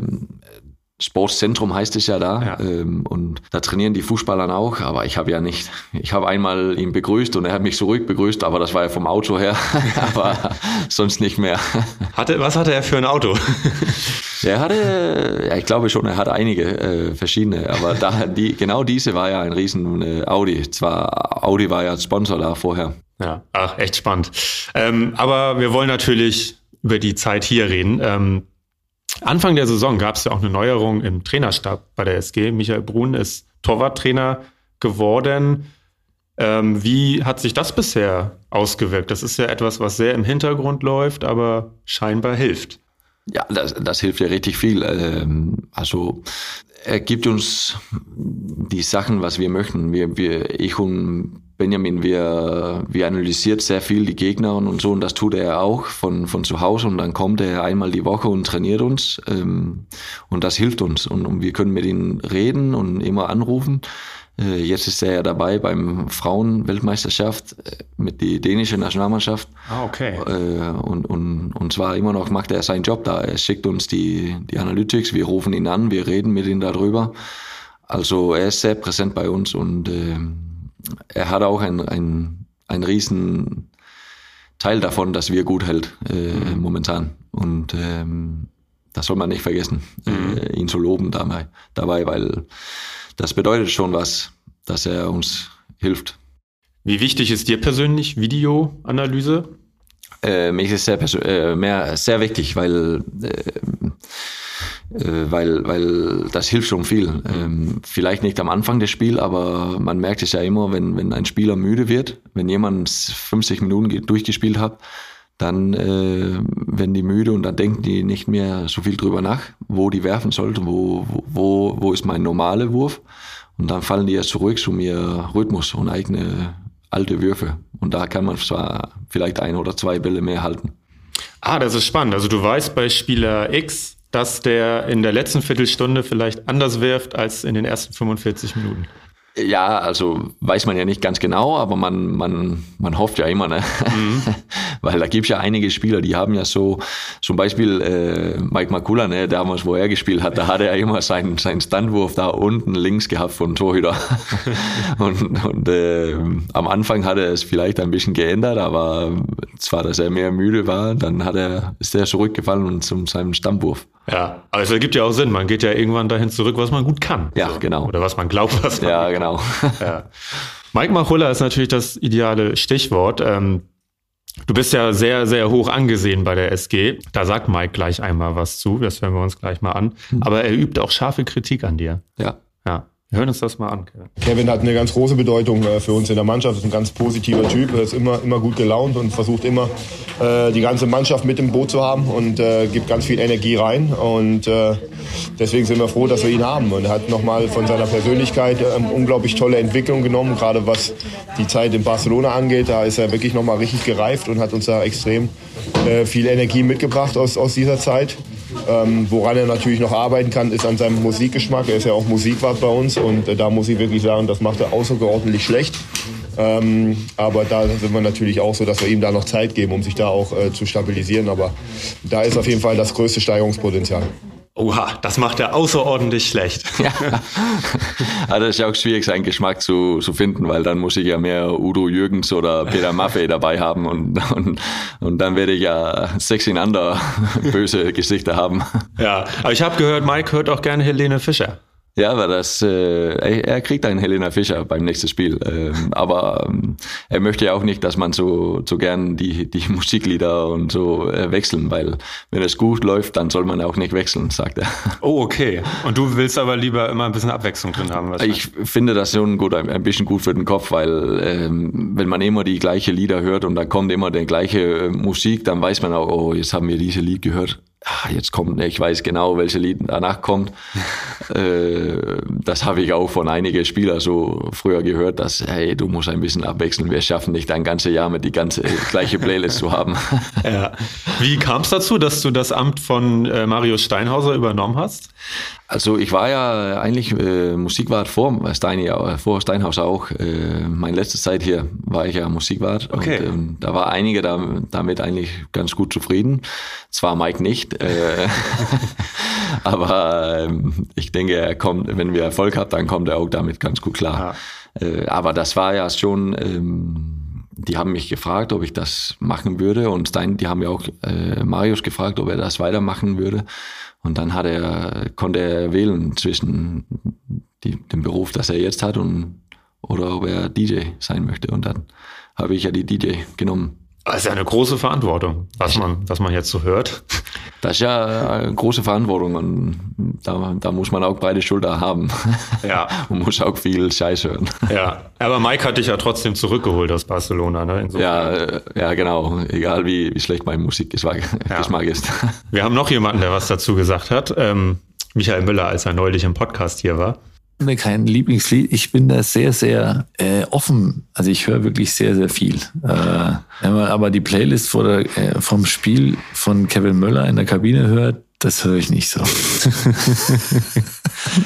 Sportzentrum heißt es ja da. Ja. Ähm, und da trainieren die Fußballer auch, aber ich habe ja nicht. Ich habe einmal ihn begrüßt und er hat mich zurück begrüßt, aber das war ja vom Auto her, [LAUGHS] aber sonst nicht mehr. Hatte, was hatte er für ein Auto? [LAUGHS] er hatte, ja, ich glaube schon, er hat einige äh, verschiedene, aber da, die, genau diese war ja ein riesen äh, Audi. Zwar Audi war ja Sponsor da vorher. Ja, ach, echt spannend. Ähm, aber wir wollen natürlich über die Zeit hier reden. Ähm, Anfang der Saison gab es ja auch eine Neuerung im Trainerstab bei der SG. Michael Brun ist Torwarttrainer geworden. Ähm, wie hat sich das bisher ausgewirkt? Das ist ja etwas, was sehr im Hintergrund läuft, aber scheinbar hilft. Ja, das, das hilft ja richtig viel. Ähm, also er gibt uns die Sachen, was wir möchten. Wir, wir, ich und Benjamin, wir, wir analysiert sehr viel die Gegner und, und so und das tut er auch von, von zu Hause und dann kommt er einmal die Woche und trainiert uns ähm, und das hilft uns und, und wir können mit ihm reden und immer anrufen. Äh, jetzt ist er ja dabei beim Frauenweltmeisterschaft äh, mit die dänische Nationalmannschaft. Ah, okay. Äh, und, und, und zwar immer noch macht er seinen Job da. Er schickt uns die, die Analytics, wir rufen ihn an, wir reden mit ihm darüber. Also er ist sehr präsent bei uns und äh, er hat auch ein, ein, ein riesen Teil davon, dass wir gut hält äh, mhm. momentan. Und ähm, das soll man nicht vergessen, mhm. äh, ihn zu loben dabei, dabei, weil das bedeutet schon was, dass er uns hilft. Wie wichtig ist dir persönlich Videoanalyse? Äh, mir ist es sehr, äh, mehr, sehr wichtig, weil äh, äh, weil, weil das hilft schon viel. Ähm, vielleicht nicht am Anfang des Spiels, aber man merkt es ja immer, wenn, wenn ein Spieler müde wird, wenn jemand 50 Minuten durchgespielt hat, dann äh, werden die müde und dann denken die nicht mehr so viel drüber nach, wo die werfen sollten, wo, wo, wo ist mein normaler Wurf. Und dann fallen die ja zurück zu mir Rhythmus und eigene alte Würfe. Und da kann man zwar vielleicht ein oder zwei Bälle mehr halten. Ah, das ist spannend. Also du weißt bei Spieler X, dass der in der letzten Viertelstunde vielleicht anders wirft als in den ersten 45 Minuten? Ja, also weiß man ja nicht ganz genau, aber man, man, man hofft ja immer, ne? Mhm. [LAUGHS] Weil da gibt es ja einige Spieler, die haben ja so, zum Beispiel äh, Mike Makula, ne, damals, wo er gespielt hat, da hatte er immer seinen, seinen Standwurf da unten links gehabt von Torhüter. [LAUGHS] und und äh, am Anfang hat er es vielleicht ein bisschen geändert, aber zwar, dass er mehr müde war, dann hat er, ist er zurückgefallen und zum seinem Stammwurf. Ja, aber es ergibt ja auch Sinn. Man geht ja irgendwann dahin zurück, was man gut kann. Ja, so. genau. Oder was man glaubt, was man Ja, genau. ja. [LAUGHS] Mike Machulla ist natürlich das ideale Stichwort. Ähm, du bist ja sehr, sehr hoch angesehen bei der SG. Da sagt Mike gleich einmal was zu. Das hören wir uns gleich mal an. Hm. Aber er übt auch scharfe Kritik an dir. Ja. Ja. Wir hören uns das mal an. Kevin. Hat eine ganz große Bedeutung äh, für uns in der Mannschaft. Ist ein ganz positiver Typ. Er ist immer, immer gut gelaunt und versucht immer äh, die ganze Mannschaft mit im Boot zu haben und äh, gibt ganz viel Energie rein. Und deswegen sind wir froh, dass wir ihn haben. Und er hat nochmal von seiner Persönlichkeit ähm, unglaublich tolle Entwicklung genommen, gerade was die Zeit in Barcelona angeht. Da ist er wirklich nochmal richtig gereift und hat uns da extrem viel Energie mitgebracht aus, aus dieser Zeit. Ähm, woran er natürlich noch arbeiten kann, ist an seinem Musikgeschmack. Er ist ja auch Musikwart bei uns und äh, da muss ich wirklich sagen, das macht er außerordentlich schlecht. Ähm, aber da sind wir natürlich auch so, dass wir ihm da noch Zeit geben, um sich da auch äh, zu stabilisieren. Aber da ist auf jeden Fall das größte Steigerungspotenzial. Oha, das macht er außerordentlich schlecht. [LAUGHS] Ja. also das ist auch schwierig, seinen Geschmack zu, zu finden, weil dann muss ich ja mehr Udo Jürgens oder Peter Maffei [LAUGHS] dabei haben und, und, und dann werde ich ja sechs in ander [LAUGHS] böse Gesichter haben. Ja, aber ich habe gehört, Mike hört auch gerne Helene Fischer. Ja, aber das, äh, er kriegt einen Helena Fischer beim nächsten Spiel. Ähm, aber ähm, er möchte ja auch nicht, dass man so, so gern die, die [LAUGHS] Musiklieder und so äh, wechseln, weil wenn es gut läuft, dann soll man auch nicht wechseln, sagt er. [LAUGHS] Oh, okay. Und du willst aber lieber immer ein bisschen Abwechslung drin haben. Ich finde das schon gut, ein, ein bisschen gut für den Kopf, weil ähm, wenn man immer die gleiche Lieder hört und da kommt immer die gleiche äh, Musik, dann weiß man auch, oh, jetzt haben wir diese Lied gehört jetzt kommt, ich weiß genau, welche Lied danach kommt. [LAUGHS] äh, das habe ich auch von einigen Spielern so früher gehört, dass, hey, du musst ein bisschen abwechseln. Wir schaffen nicht ein ganzes Jahr mit die ganze gleiche Playlist zu haben. [LAUGHS] ja. Wie kam es dazu, dass du das Amt von äh, Mario Steinhauser übernommen hast? Also ich war ja eigentlich äh, Musikwart vor, Stein, vor Steinhaus auch. Äh, meine letzte Zeit hier war ich ja Musikwart. Okay. Und, ähm, da war einige da, damit eigentlich ganz gut zufrieden. Zwar Mike nicht, äh, [LAUGHS] aber ähm, ich denke, er kommt, wenn wir Erfolg haben, dann kommt er auch damit ganz gut klar. Ja. Äh, aber das war ja schon... Ähm, die haben mich gefragt, ob ich das machen würde und Stein, die haben ja auch äh, Marius gefragt, ob er das weitermachen würde. Und dann hat er, konnte er wählen zwischen die, dem Beruf, das er jetzt hat und oder ob er DJ sein möchte. Und dann habe ich ja die DJ genommen. Das ist ja eine große Verantwortung, was man, was man jetzt so hört. Das ist ja eine große Verantwortung und da, da muss man auch beide Schulter haben. Ja. [LAUGHS] und muss auch viel Scheiß hören. Ja, aber Mike hat dich ja trotzdem zurückgeholt aus Barcelona, ne? Insofern. Ja, äh, ja, genau. Egal wie, wie schlecht mein Musikgeschmack ja. ist. Wir haben noch jemanden, der was dazu gesagt hat. Ähm, Michael Müller, als er neulich im Podcast hier war kein Lieblingslied. Ich bin da sehr, sehr äh, offen. Also ich höre wirklich sehr, sehr viel. Äh, wenn man aber die Playlist vor der, äh, vom Spiel von Kevin Möller in der Kabine hört, das höre ich nicht so. [LAUGHS]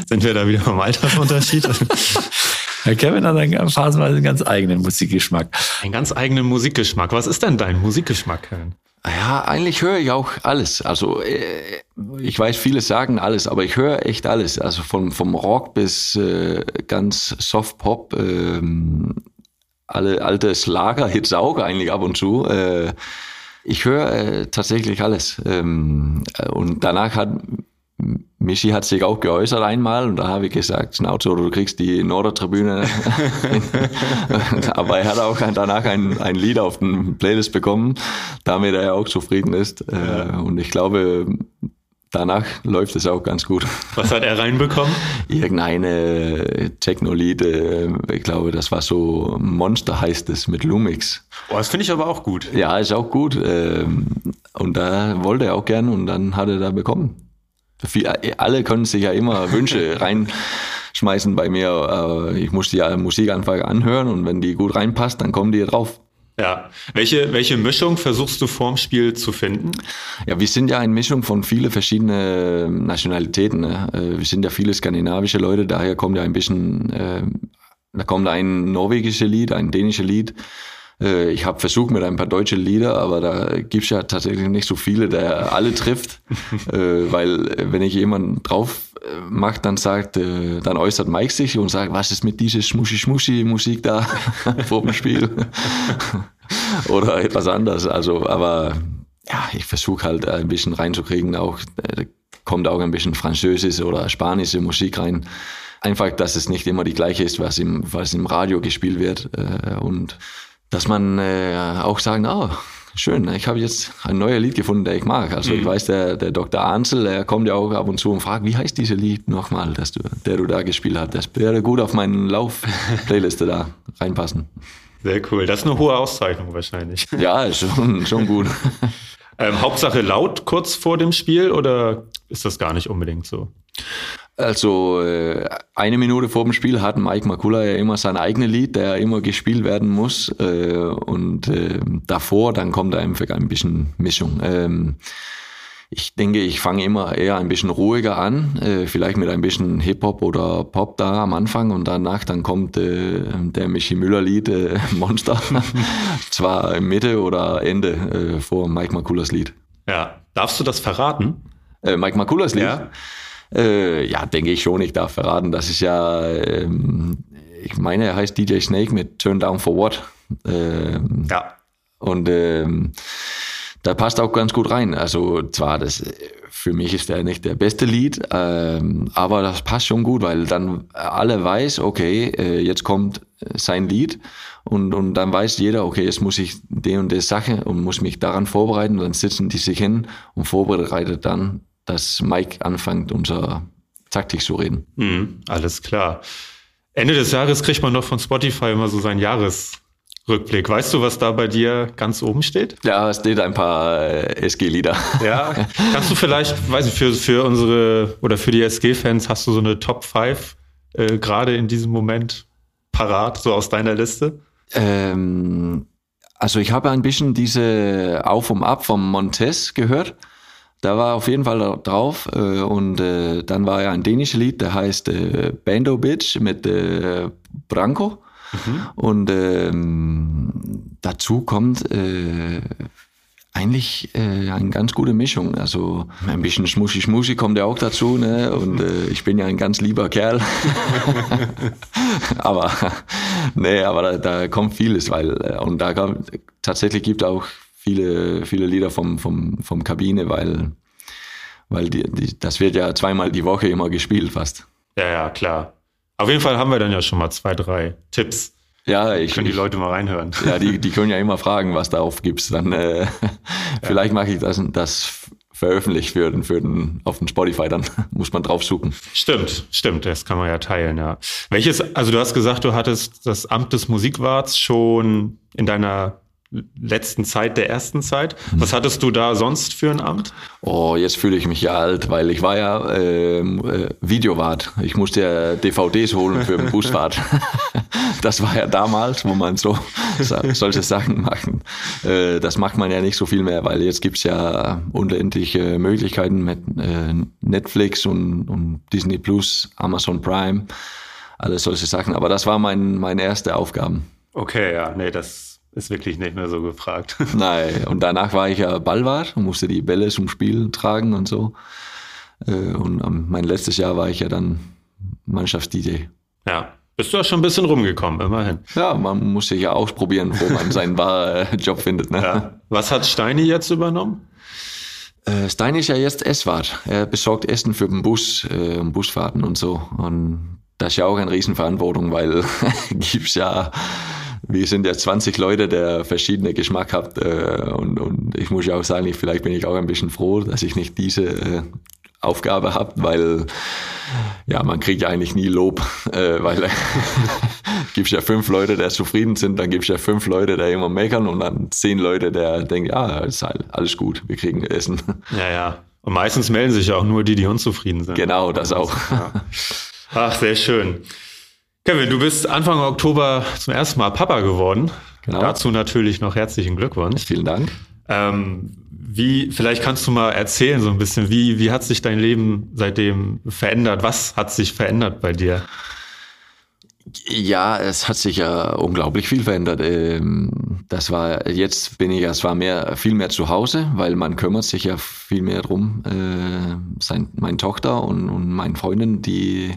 Sind wir da wieder vom Altersunterschied? [LAUGHS] Herr Kevin hat einen, phasenweise einen ganz eigenen Musikgeschmack. Einen ganz eigenen Musikgeschmack. Was ist denn dein Musikgeschmack, Kevin? Ja, eigentlich höre ich auch alles. Also äh, ich weiß, viele sagen alles, aber ich höre echt alles. Also vom, vom Rock bis äh, ganz Soft Pop, äh, alle alte Schlager-Hits [LAUGHS] auch eigentlich ab und zu. Äh, ich höre äh, tatsächlich alles. Ähm, und danach hat Michi hat sich auch geäußert einmal und da habe ich gesagt, Schnauze, oder du kriegst die Nordertribüne. [LAUGHS] Aber er hat auch danach ein, ein Lied auf den Playlist bekommen, damit er auch zufrieden ist. Äh, ja. Und ich glaube, danach läuft es auch ganz gut. Was hat er reinbekommen? [LAUGHS] Irgendeine Techno-Lied, äh, ich glaube, das war so Monster heißt es mit Lumix. Oh, das finde ich aber auch gut. Ja, ist auch gut. Ähm, und da wollte er auch gern und dann hat er da bekommen alle können sich ja immer Wünsche [LAUGHS] reinschmeißen bei mir. Ich muss die Musik einfach anhören und wenn die gut reinpasst, dann kommen die drauf. Ja. Welche, welche Mischung versuchst du vorm Spiel zu finden? Ja, wir sind ja eine Mischung von vielen verschiedenen Nationalitäten. Ne? Äh, wir sind ja viele skandinavische Leute, daher kommt ja ein bisschen, äh, da kommt ein norwegisches Lied, ein dänisches Lied, äh, ich habe versucht mit ein paar deutsche Lieder, aber da gibt's ja tatsächlich nicht so viele, der alle trifft. [LAUGHS] äh, weil äh, wenn ich jemanden drauf äh, macht, dann sagt, äh, dann äußert Mike sich und sagt, was ist mit dieser Schmuschi-Schmuschi-Musik da [LAUGHS] vor dem Spiel? [LAUGHS] Oder etwas anderes. Also, aber ja, ich versuche halt ein bisschen reinzukriegen, auch äh, kommt auch ein bisschen französische oder spanische Musik rein. Einfach, dass es nicht immer die gleiche ist, was im, was im Radio gespielt wird. Äh, und dass man äh, auch sagen, oh, schön, ich habe jetzt ein neues Lied gefunden, der ich mag. Also mhm. ich weiß, der, der Dr. Ansel, der kommt ja auch ab und zu und fragt, wie heißt dieses Lied nochmal, das du, der du da gespielt hast. Das würde gut auf meinen Lauf-Playliste da reinpassen. Sehr cool. Das ist eine hohe Auszeichnung wahrscheinlich. [LAUGHS] Ja, schon, schon gut. ähm, Hauptsache laut kurz vor dem Spiel oder ist das gar nicht unbedingt so? Also äh, eine Minute vor dem Spiel hat Mike Makula ja immer sein eigenes Lied, der immer gespielt werden muss. Äh, und äh, davor, dann kommt einfach ein bisschen Mischung. Ähm, ich denke, ich fange immer eher ein bisschen ruhiger an, vielleicht mit ein bisschen Hip-Hop oder Pop da am Anfang und danach dann kommt der Michi Müller-Lied [LAUGHS] Monster, [LAUGHS] zwar Mitte oder Ende vor Mike Makulas Lied. Ja, darfst du das verraten? Mike Makulas Lied? Ja. Äh, ja, denke ich schon. Ich darf verraten. Das ist ja, ähm, ich meine, er heißt DJ Snake mit Turn Down for What. Ähm, ja. Und ähm, da passt auch ganz gut rein. Also zwar das für mich ist der nicht der beste Lied, ähm, aber das passt schon gut, weil dann alle weiß, okay, äh, jetzt kommt sein Lied und, und dann weiß jeder, okay, jetzt muss ich die und die Sache und muss mich daran vorbereiten. Und dann sitzen die sich hin und vorbereitet dann, dass Mike anfängt, unser Taktik zu reden. Mhm, alles klar. Ende des Jahres kriegt man noch von Spotify immer so sein Jahresrückblick. Weißt du, was da bei dir ganz oben steht? Ja, es steht ein paar äh, SG-Lieder. [LAUGHS] Ja, kannst du vielleicht, weiß ich, für, für unsere oder für die SG-Fans hast du so eine Top 5 äh, gerade in diesem Moment parat, so aus deiner Liste? Ähm, also ich habe ein bisschen diese Auf und Ab vom Montes gehört. Da war auf jeden Fall drauf. Äh, und äh, dann war ja ein dänisches Lied, der heißt äh, Bando Bitch mit äh, Branko. Mhm. Und ähm, dazu kommt äh, eigentlich äh, eine ganz gute Mischung. Also ein bisschen Schmuschi Schmuschi kommt ja auch dazu. Ne? Und äh, ich bin ja ein ganz lieber Kerl. [LAUGHS] aber [LAUGHS] nee, aber da, da kommt vieles, weil äh, und da kommt, tatsächlich gibt auch viele viele Lieder vom vom vom Kabine, weil weil die, die, das wird ja zweimal die Woche immer gespielt fast. Ja, ja, klar. Auf jeden Fall haben wir dann ja schon mal zwei, drei Tipps ja, ich können die Leute mal reinhören. Ja, die, [LAUGHS] die können ja immer fragen, was darauf gibt's. Dann äh, ja. vielleicht mache ich das, das veröffentlicht für den, für den, auf den Spotify, dann [LAUGHS] muss man drauf suchen. Stimmt, stimmt, das kann man ja teilen, ja. Welches, also du hast gesagt, du hattest das Amt des Musikwarts schon in deiner letzten Zeit, der ersten Zeit. Was hattest du da sonst für ein Amt? Oh, jetzt fühle ich mich ja alt, weil ich war ja ähm, äh, Videowart. Ich musste ja DVDs holen für den Busfahrt. [LAUGHS] das war ja damals, wo man so solche Sachen machen. Äh, das macht man ja nicht so viel mehr, weil jetzt gibt's ja unendliche Möglichkeiten mit äh, Netflix und, und Disney Plus, Amazon Prime, alles solche Sachen. Aber das war mein, meine erste Aufgaben. Okay, ja, nee, das ist wirklich nicht mehr so gefragt. [LAUGHS] Nein, und danach war ich ja Ballwart und musste die Bälle zum Spiel tragen und so. Äh, und mein letztes Jahr war ich ja dann Mannschafts-DJ. Ja, bist du auch schon ein bisschen rumgekommen, immerhin. Ja, man muss sich ja ausprobieren, wo man seinen wahren Job findet. Ne? Ja. Was hat Steini jetzt übernommen? Äh, Steini ist ja jetzt Esswart. Er besorgt Essen für den Bus, äh, Busfahrten und so. Und das ist ja auch eine Riesenverantwortung, weil [LAUGHS] gibt's ja wir sind ja 20 Leute, der verschiedene Geschmack hat. Äh, und, und ich muss ja auch sagen, ich, vielleicht bin ich auch ein bisschen froh, dass ich nicht diese äh, Aufgabe habe, weil ja, man kriegt ja eigentlich nie Lob, äh, weil [LAUGHS] gibt ja fünf Leute, der zufrieden sind, dann gibt es ja fünf Leute, der immer meckern und dann zehn Leute, der denken, ja, ist halt alles gut, wir kriegen Essen. [LAUGHS] Ja, ja. Und meistens melden sich ja auch nur die, die unzufrieden sind. Genau, das auch. Ja. Ach, sehr schön. Kevin, du bist Anfang Oktober zum ersten Mal Papa geworden. Genau. Dazu natürlich noch herzlichen Glückwunsch. Vielen Dank. Ähm, wie, vielleicht kannst du mal erzählen so ein bisschen, wie, wie hat sich dein Leben seitdem verändert? Was hat sich verändert bei dir? Ja, es hat sich ja unglaublich viel verändert. Ähm, das war, jetzt bin ich ja zwar mehr, viel mehr zu Hause, weil man kümmert sich ja viel mehr drum. Äh, sein, meine Tochter und, und meine Freundin, die,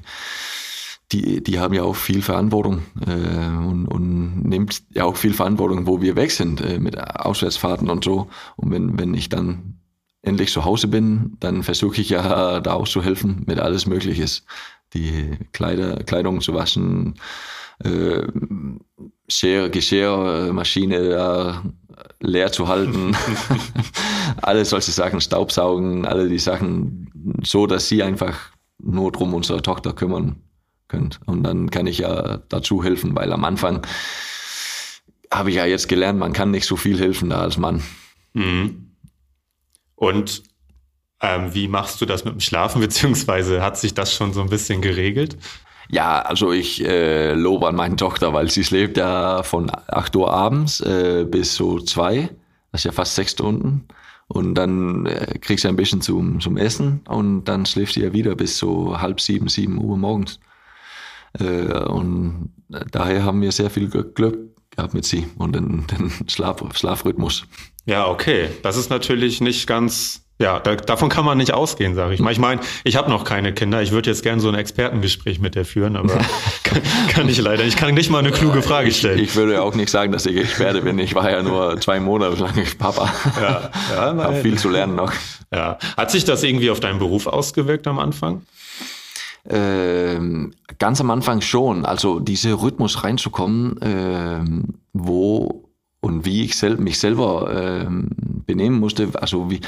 die, die haben ja auch viel Verantwortung äh, und, und nimmt ja auch viel Verantwortung, wo wir weg sind äh, mit Auswärtsfahrten und so. Und wenn, wenn ich dann endlich zu Hause bin, dann versuche ich ja [LAUGHS] da auch zu helfen mit alles Mögliches. Die Kleider, Kleidung zu waschen, äh, Schere, Geschirrmaschine da leer zu halten, [LAUGHS] [LAUGHS] alle solche Sachen, Staubsaugen, alle die Sachen, so dass sie einfach nur drum unsere Tochter kümmern könnt. Und dann kann ich ja dazu helfen, weil am Anfang habe ich ja jetzt gelernt, man kann nicht so viel helfen da als Mann. Mhm. Und ähm, wie machst du das mit dem Schlafen, [LAUGHS] beziehungsweise hat sich das schon so ein bisschen geregelt? Ja, also ich äh, lobe an meine Tochter, weil sie schläft ja von 8 Uhr abends äh, bis so 2, das ist ja fast sechs Stunden. Und dann äh, kriegst du ein bisschen zum, zum Essen und dann schläft sie ja wieder bis so halb sieben, sieben Uhr morgens. Äh, und daher haben wir sehr viel Glück gehabt mit sie und den, den Schlaf, Schlafrhythmus. Ja, okay. Das ist natürlich nicht ganz Ja, da, davon kann man nicht ausgehen, sage ich mal. Ich meine, ich habe noch keine Kinder. Ich würde jetzt gerne so ein Expertengespräch mit dir führen, aber [LAUGHS] kann, kann, ich leider. Ich kann nicht mal eine kluge Frage stellen. Ich, ich, würde auch nicht sagen, dass ich Experte bin. Ich war ja nur zwei Monate lang [LAUGHS] Papa. Ja, ja habe viel zu lernen noch. Ja. Hat sich das irgendwie auf deinen Beruf ausgewirkt am Anfang? Ähm, ganz am Anfang schon. Also diese Rhythmus reinzukommen, ähm, wo und wie ich sel mich selber ähm, benehmen musste, also wie,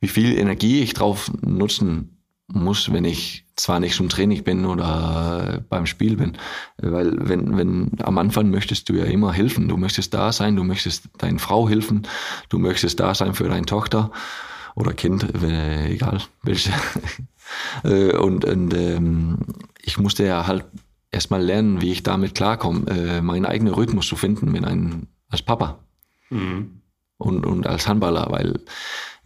wie viel Energie ich drauf nutzen muss, wenn ich zwar nicht zum Training bin oder beim Spiel bin. Weil wenn, wenn am Anfang möchtest du ja immer helfen. Du möchtest da sein, du möchtest deiner Frau helfen, du möchtest da sein für deine Tochter oder Kind, egal welche. [LAUGHS] Äh, und und ähm, ich musste ja halt erstmal lernen, wie ich damit klarkomme, äh, meinen eigenen Rhythmus zu finden mit einem, als Papa mhm. und, und als Handballer, weil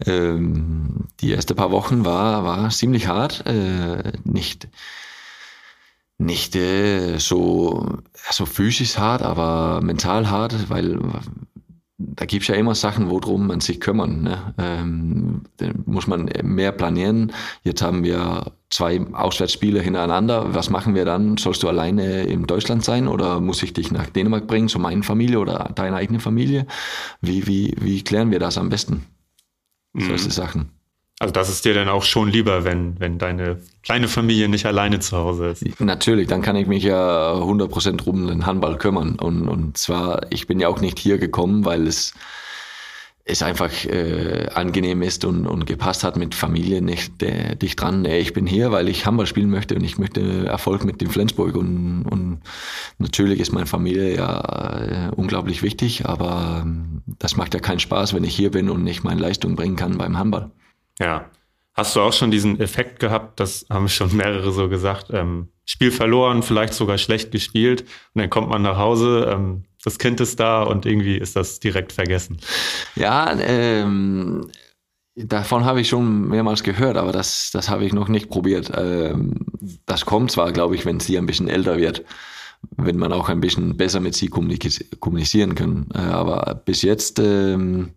ähm, die ersten paar Wochen war, war ziemlich hart, äh, nicht nicht äh, so also physisch hart, aber mental hart, weil da gibt's ja immer Sachen, worum man sich kümmern. Ne? Ähm, muss man mehr planieren. Jetzt haben wir zwei Auswärtsspiele hintereinander. Was machen wir dann? Sollst du alleine in Deutschland sein oder muss ich dich nach Dänemark bringen, zu meiner Familie oder deiner eigenen Familie? Wie, wie, wie klären wir das am besten? Mhm. Solche Sachen. Also das ist dir dann auch schon lieber, wenn, wenn deine kleine Familie nicht alleine zu Hause ist. Natürlich, dann kann ich mich ja 100% um den Handball kümmern. Und, und zwar, ich bin ja auch nicht hier gekommen, weil es, es einfach äh, angenehm ist und, und gepasst hat mit Familie nicht äh, dicht dran. Nee, ich bin hier, weil ich Handball spielen möchte und ich möchte Erfolg mit dem Flensburg. Und, und natürlich ist meine Familie ja äh, unglaublich wichtig, aber ähm, das macht ja keinen Spaß, wenn ich hier bin und nicht meine Leistung bringen kann beim Handball. Ja. Hast du auch schon diesen Effekt gehabt, das haben schon mehrere so gesagt, ähm, Spiel verloren, vielleicht sogar schlecht gespielt und dann kommt man nach Hause, ähm, das Kind ist da und irgendwie ist das direkt vergessen. Ja, ähm, davon habe ich schon mehrmals gehört, aber das, das habe ich noch nicht probiert. Ähm, das kommt zwar, glaube ich, wenn sie ein bisschen älter wird, wenn man auch ein bisschen besser mit sie kommunizieren kann. Äh, aber bis jetzt ähm,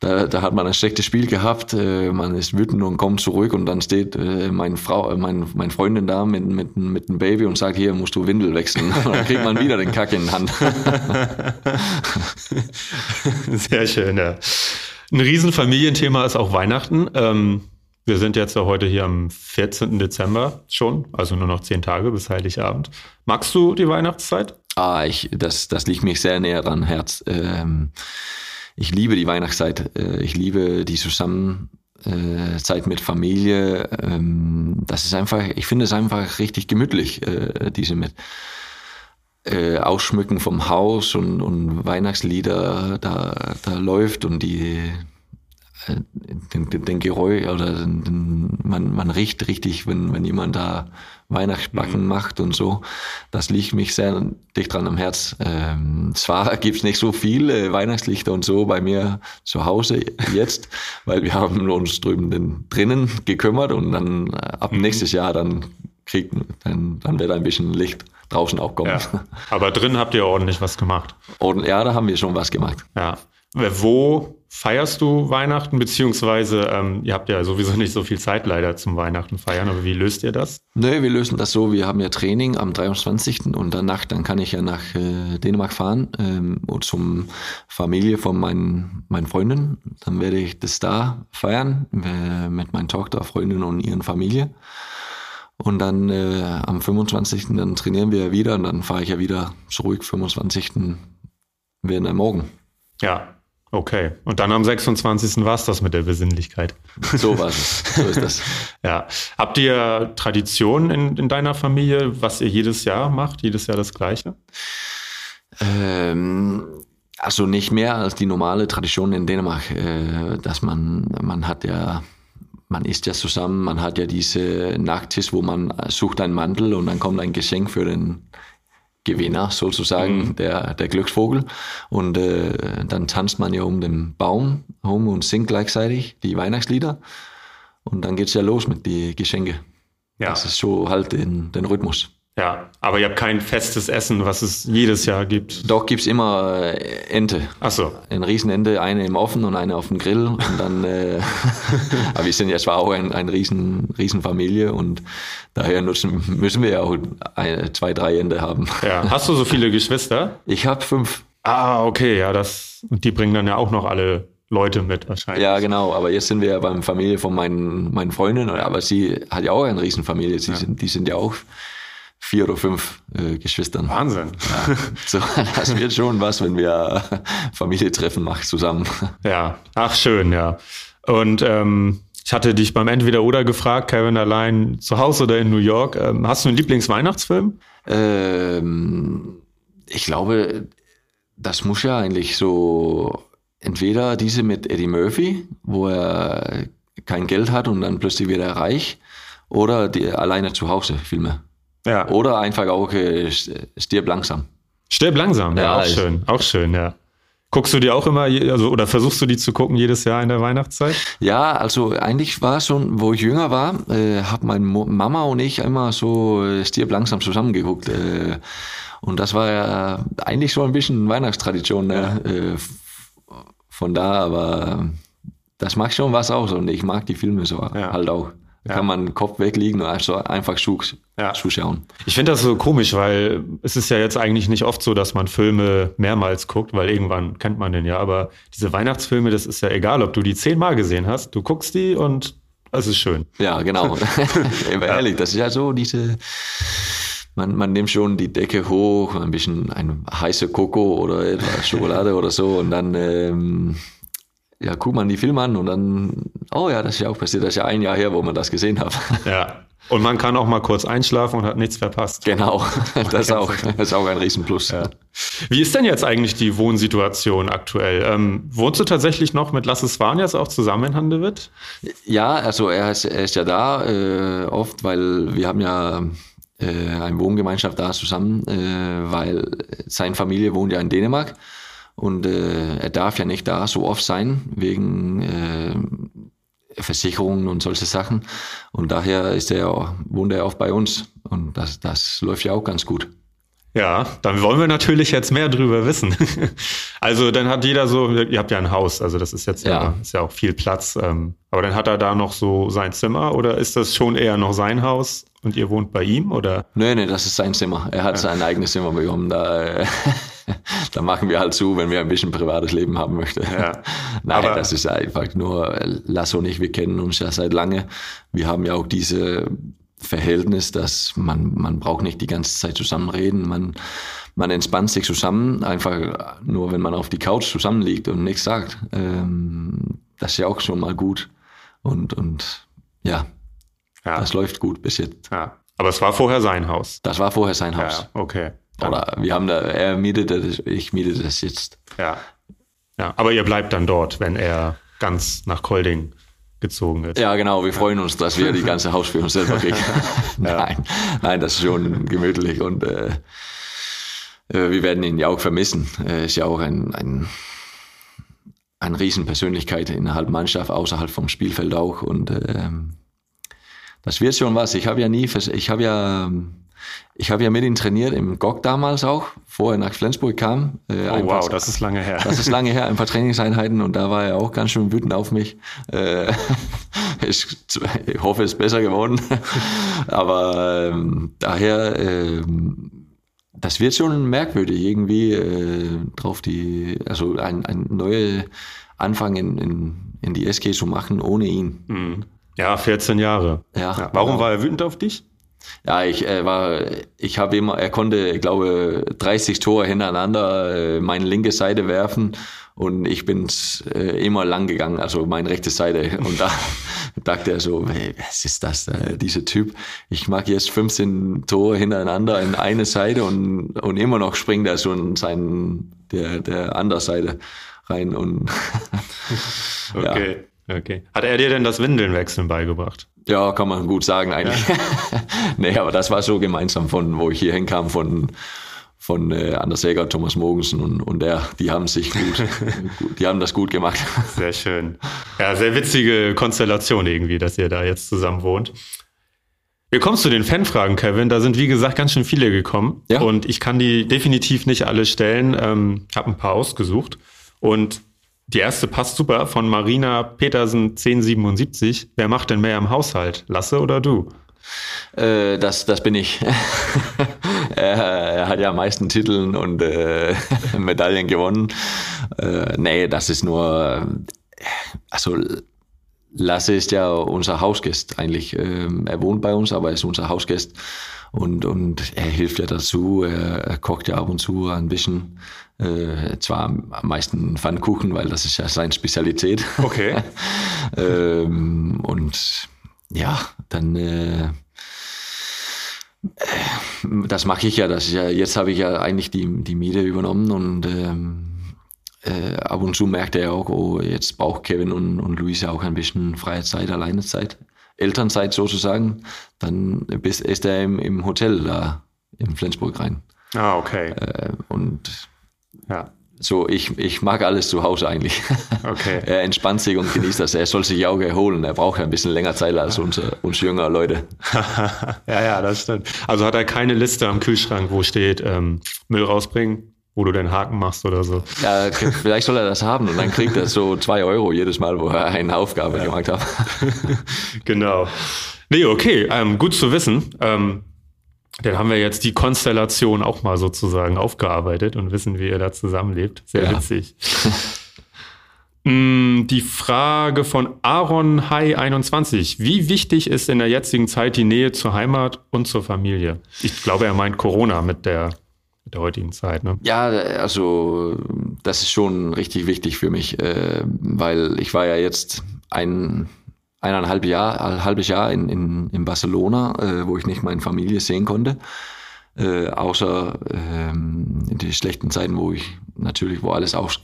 da, da hat man ein schlechtes Spiel gehabt, äh, man ist wütend und kommt zurück und dann steht äh, meine Frau, äh, mein, meine Freundin da mit, mit, mit einem Baby und sagt, hier musst du Windel wechseln. [LAUGHS] Und dann kriegt man wieder den Kack in die Hand. [LAUGHS] Sehr schön, ja. Ein Riesenfamilienthema ist auch Weihnachten. Ähm, wir sind jetzt ja heute hier am 14. Dezember schon, also nur noch zehn Tage bis Heiligabend. Magst du die Weihnachtszeit? Ah, ich, das, das liegt mir sehr näher an Herz. Ähm, ich liebe die Weihnachtszeit. Äh, ich liebe die Zusammenzeit mit Familie. Ähm, das ist einfach, ich finde es einfach richtig gemütlich, äh, diese mit äh, Ausschmücken vom Haus und, und Weihnachtslieder da, da läuft und die den, den, den Geräusch oder den, man, man riecht richtig, wenn, wenn jemand da Weihnachtsbacken mhm. macht und so. Das liegt mich sehr dicht dran am Herz. Ähm, zwar [LAUGHS] gibt's nicht so viele Weihnachtslichter und so bei mir zu Hause jetzt, [LAUGHS] weil wir haben uns drüben drinnen gekümmert und dann äh, ab mhm. nächstes Jahr dann kriegt, dann, dann wird ein bisschen Licht draußen auch kommen. Ja. Aber drin habt ihr ordentlich was gemacht. [LAUGHS] Und, ja, da haben wir schon was gemacht. Ja. Wo feierst du Weihnachten? Beziehungsweise, ähm, ihr habt ja sowieso nicht so viel Zeit leider zum Weihnachten feiern, aber wie löst ihr das? Nö, wir lösen das so, wir haben ja Training am 23. und danach, dann kann ich ja nach äh, Dänemark fahren ähm, zum Familie von meinen, meinen Freunden. Dann werde ich das da feiern äh, mit meiner Tochter, Freundin und ihren Familie. Und dann äh, am 25. dann trainieren wir wieder und dann fahre ich ja wieder zurück. 25. werden wir morgen. Ja, Okay, und dann am 26. war es das mit der Besinnlichkeit. [LAUGHS] So war es. So ist das. [LAUGHS] ja. Habt ihr Traditionen in, in deiner Familie, was ihr jedes Jahr macht? Jedes Jahr das Gleiche? Ähm, also nicht mehr als die normale Tradition in Dänemark, äh, dass man, man hat ja, man isst ja zusammen, man hat ja diese Nachttisch, wo man sucht einen Mantel und dann kommt ein Geschenk für den Gewinner sozusagen, mhm. der, der Glücksvogel. Und äh, dann tanzt man ja um den Baum herum und singt gleichzeitig die Weihnachtslieder. Und dann geht's ja los mit den Geschenke. Ja. Das ist so halt den, den Rhythmus. Ja, aber ihr habt kein festes Essen, was es jedes Jahr gibt. Doch gibt's immer äh, Ente. Ach so. Ein Riesenente, eine im Ofen und eine auf dem Grill. Und dann, äh, [LAUGHS] [LAUGHS] aber wir sind ja zwar auch ein, ein riesen, Riesenfamilie und daher nutzen, müssen wir ja auch eine, zwei, drei Ente haben. Ja. Hast du so viele Geschwister? Ich habe fünf. Ah, okay, ja, das, und die bringen dann ja auch noch alle Leute mit wahrscheinlich. Ja, genau. Aber jetzt sind wir ja beim Familie von meinen, meinen Freundinnen. Aber sie hat ja auch eine Riesenfamilie. Sie sind, die sind ja auch vier oder fünf äh, Geschwistern. Wahnsinn. Ja, so, [LAUGHS] das wird schon was, wenn wir Familientreffen machen zusammen. Ja, ach schön, ja. Und ähm, ich hatte dich beim Entweder-Oder gefragt, Kevin allein zu Hause oder in New York. Ähm, hast du einen Lieblingsweihnachtsfilm? Ähm, ich glaube, das muss ja eigentlich so entweder diese mit Eddie Murphy, wo er kein Geld hat und dann plötzlich wird er reich, oder die alleine zu Hause Filme. Ja. Oder einfach auch äh, stirb langsam. Stirb langsam, ja, Ja, auch ich- schön, auch schön, ja. Guckst du die auch immer, also oder versuchst du die zu gucken jedes Jahr in der Weihnachtszeit? Ja, also eigentlich war es schon, wo ich jünger war, äh, haben meine Mama und ich immer so äh, stirb langsam zusammengeguckt. Äh, und das war ja eigentlich so ein bisschen Weihnachtstradition ne? äh, von da, aber das macht schon was aus und ich mag die Filme so Ja. halt auch. Da Ja. kann man den Kopf weglegen und einfach zu, Ja. zuschauen. Ich finde das so komisch, weil es ist ja jetzt eigentlich nicht oft so, dass man Filme mehrmals guckt, weil irgendwann kennt man den ja. Aber diese Weihnachtsfilme, das ist ja egal, ob du die zehnmal gesehen hast. Du guckst die und es ist schön. Ja, genau. [LAUGHS] [LAUGHS] Aber ehrlich, das ist ja so diese, man, man nimmt schon die Decke hoch, ein bisschen ein heiße Koko oder Schokolade oder so und dann ähm, ja, guckt man die Filme an und dann, oh ja, das ist ja auch passiert, das ist ja ein Jahr her, wo man das gesehen hat. Ja. Und man kann auch mal kurz einschlafen und hat nichts verpasst. genau, das ist auch, das ist auch ein Riesenplus. Ja. Wie ist denn jetzt eigentlich die Wohnsituation aktuell? Ähm, wohnst du tatsächlich noch mit Lasse Svanjas auch zusammen in Handewitt? Ja, also er ist, er ist ja da äh, oft, weil wir haben ja äh, eine Wohngemeinschaft da zusammen, äh, weil seine Familie wohnt ja in Dänemark und äh, er darf ja nicht da so oft sein wegen äh, Versicherungen und solche Sachen und daher ist er auch, wohnt er auch bei uns und das, das läuft ja auch ganz gut. Ja, dann wollen wir natürlich jetzt mehr drüber wissen. [LAUGHS] Also dann hat jeder so, ihr habt ja ein Haus, also das ist jetzt ja, Ja. ist ja auch viel Platz. Ähm, aber dann hat er da noch so sein Zimmer oder ist das schon eher noch sein Haus und ihr wohnt bei ihm oder? Nee, nee, das ist sein Zimmer. Er hat sein eigenes Zimmer bekommen. Da, äh, [LAUGHS] [LAUGHS] da machen wir halt zu, wenn wir ein bisschen privates Leben haben möchten. Ja. [LAUGHS] Nein, Aber- das ist einfach nur, äh, Lasso und ich, wir kennen uns ja seit lange. Wir haben ja auch diese Verhältnis, dass man, man braucht nicht die ganze Zeit zusammen reden. Man, man entspannt sich zusammen, einfach nur, wenn man auf die Couch zusammenliegt und nichts sagt. Ähm, das ist ja auch schon mal gut. Und, und ja, Ja, das läuft gut bis jetzt. ja. Aber es war vorher sein Haus. Das war vorher sein Haus. Ja, okay. Oder wir haben da, er mietet das, ich miete das jetzt. Ja. ja. Aber ihr bleibt dann dort, wenn er ganz nach Kolding gezogen ist. Ja, genau, wir freuen uns, dass wir die ganze Haus für uns selber kriegen. [LAUGHS] nein, nein, das ist schon gemütlich und äh, äh, wir werden ihn ja auch vermissen. Er ist ja auch ein, ein, ein Riesenpersönlichkeit innerhalb Mannschaft, außerhalb vom Spielfeld auch und ähm, das wird schon was. Ich habe ja nie, ich habe ja, ich habe ja mit ihm trainiert im GOG damals auch, bevor er nach Flensburg kam. Äh, Oh paar- wow, das ist lange her. Das ist lange her, ein paar Trainingseinheiten und da war er auch ganz schön wütend auf mich. Äh, [LAUGHS] ich, ich hoffe, es ist besser geworden. [LAUGHS] Aber ähm, daher, ähm, das wird schon merkwürdig, irgendwie äh, drauf die, also ein, ein neuer Anfang in, in, in die SG zu machen ohne ihn. Mhm. Ja, 14 Jahre. Ja, Warum genau. war er wütend auf dich? Ja, ich äh, war, ich habe immer, er konnte, ich glaube, 30 Tore hintereinander äh, meine linke Seite werfen und ich bin äh, immer lang gegangen, also meine rechte Seite. Und da [LAUGHS] dachte er so, hey, was ist das, äh, dieser Typ? Ich mag jetzt 15 Tore hintereinander in eine Seite und, und immer noch springt er so in seinen, der, der andere Seite rein und [LAUGHS] ja. Okay. Hat er dir denn das Windeln wechseln beigebracht? Ja, kann man gut sagen eigentlich. [LAUGHS] nee, aber das war so gemeinsam von, wo ich hier hinkam, von, von äh, Anders Jäger, Thomas Mogensen und, und er, die haben sich gut, gut, [LAUGHS] die haben das gut gemacht. Sehr schön. Ja, sehr witzige Konstellation irgendwie, dass ihr da jetzt zusammen wohnt. Wir kommen zu den Fanfragen, Kevin. Da sind, wie gesagt, ganz schön viele gekommen. Ja. Und ich kann die definitiv nicht alle stellen. Ähm, habe ein paar ausgesucht. Und die erste passt super von Marina Petersen 1077. Wer macht denn mehr im Haushalt? Lasse oder du? Äh, das, das bin ich. [LAUGHS] er, hat ja am meisten Titeln und äh, [LAUGHS] Medaillen gewonnen. Äh, nee, das ist nur, also Lasse ist ja unser Hausgast eigentlich. Ähm, er wohnt bei uns, aber er ist unser Hausgast. Und, und er hilft ja dazu, er, er kocht ja ab und zu ein bisschen. Äh, zwar am meisten Pfannkuchen, weil das ist ja seine Spezialität. Okay. [LAUGHS] ähm, und ja, dann äh, äh, das mache ich ja, das ist ja, jetzt habe ich ja eigentlich die, die Miete übernommen und ähm, äh, ab und zu merkt er auch, oh, jetzt braucht Kevin und, und Luisa auch ein bisschen freie Zeit, alleine Zeit, Elternzeit sozusagen. Dann ist er im, im Hotel da in Flensburg rein. Ah, okay. Äh, und Ja. so, ich, ich mag alles zu Hause eigentlich. [LAUGHS] Okay. er entspannt sich und genießt das. Er soll sich auch erholen. Er braucht ein bisschen länger Zeit als unsere, uns jüngere Leute. [LAUGHS] ja, ja, das stimmt. Also hat er keine Liste am Kühlschrank, wo steht ähm, Müll rausbringen, wo du den Haken machst oder so. Ja, vielleicht soll er das haben und dann kriegt er so zwei Euro jedes Mal, wo er eine Aufgabe gemacht hat. [LAUGHS] Genau. Nee, okay, ähm, gut zu wissen. Ähm, dann haben wir jetzt die Konstellation auch mal sozusagen aufgearbeitet und wissen, wie ihr da zusammenlebt. Sehr Ja. witzig. [LAUGHS] Mm, Die Frage von Aaron Hai 21. Wie wichtig ist in der jetzigen Zeit die Nähe zur Heimat und zur Familie? Ich glaube, er meint Corona mit der, mit der heutigen Zeit. Ne? Ja, also das ist schon richtig wichtig für mich, äh, weil ich war ja jetzt ein eineinhalb Jahr, ein halbes Jahr in, in, in Barcelona, äh, wo ich nicht meine Familie sehen konnte. Äh, außer ähm, in die schlechten Zeiten, wo ich natürlich, wo alles aus,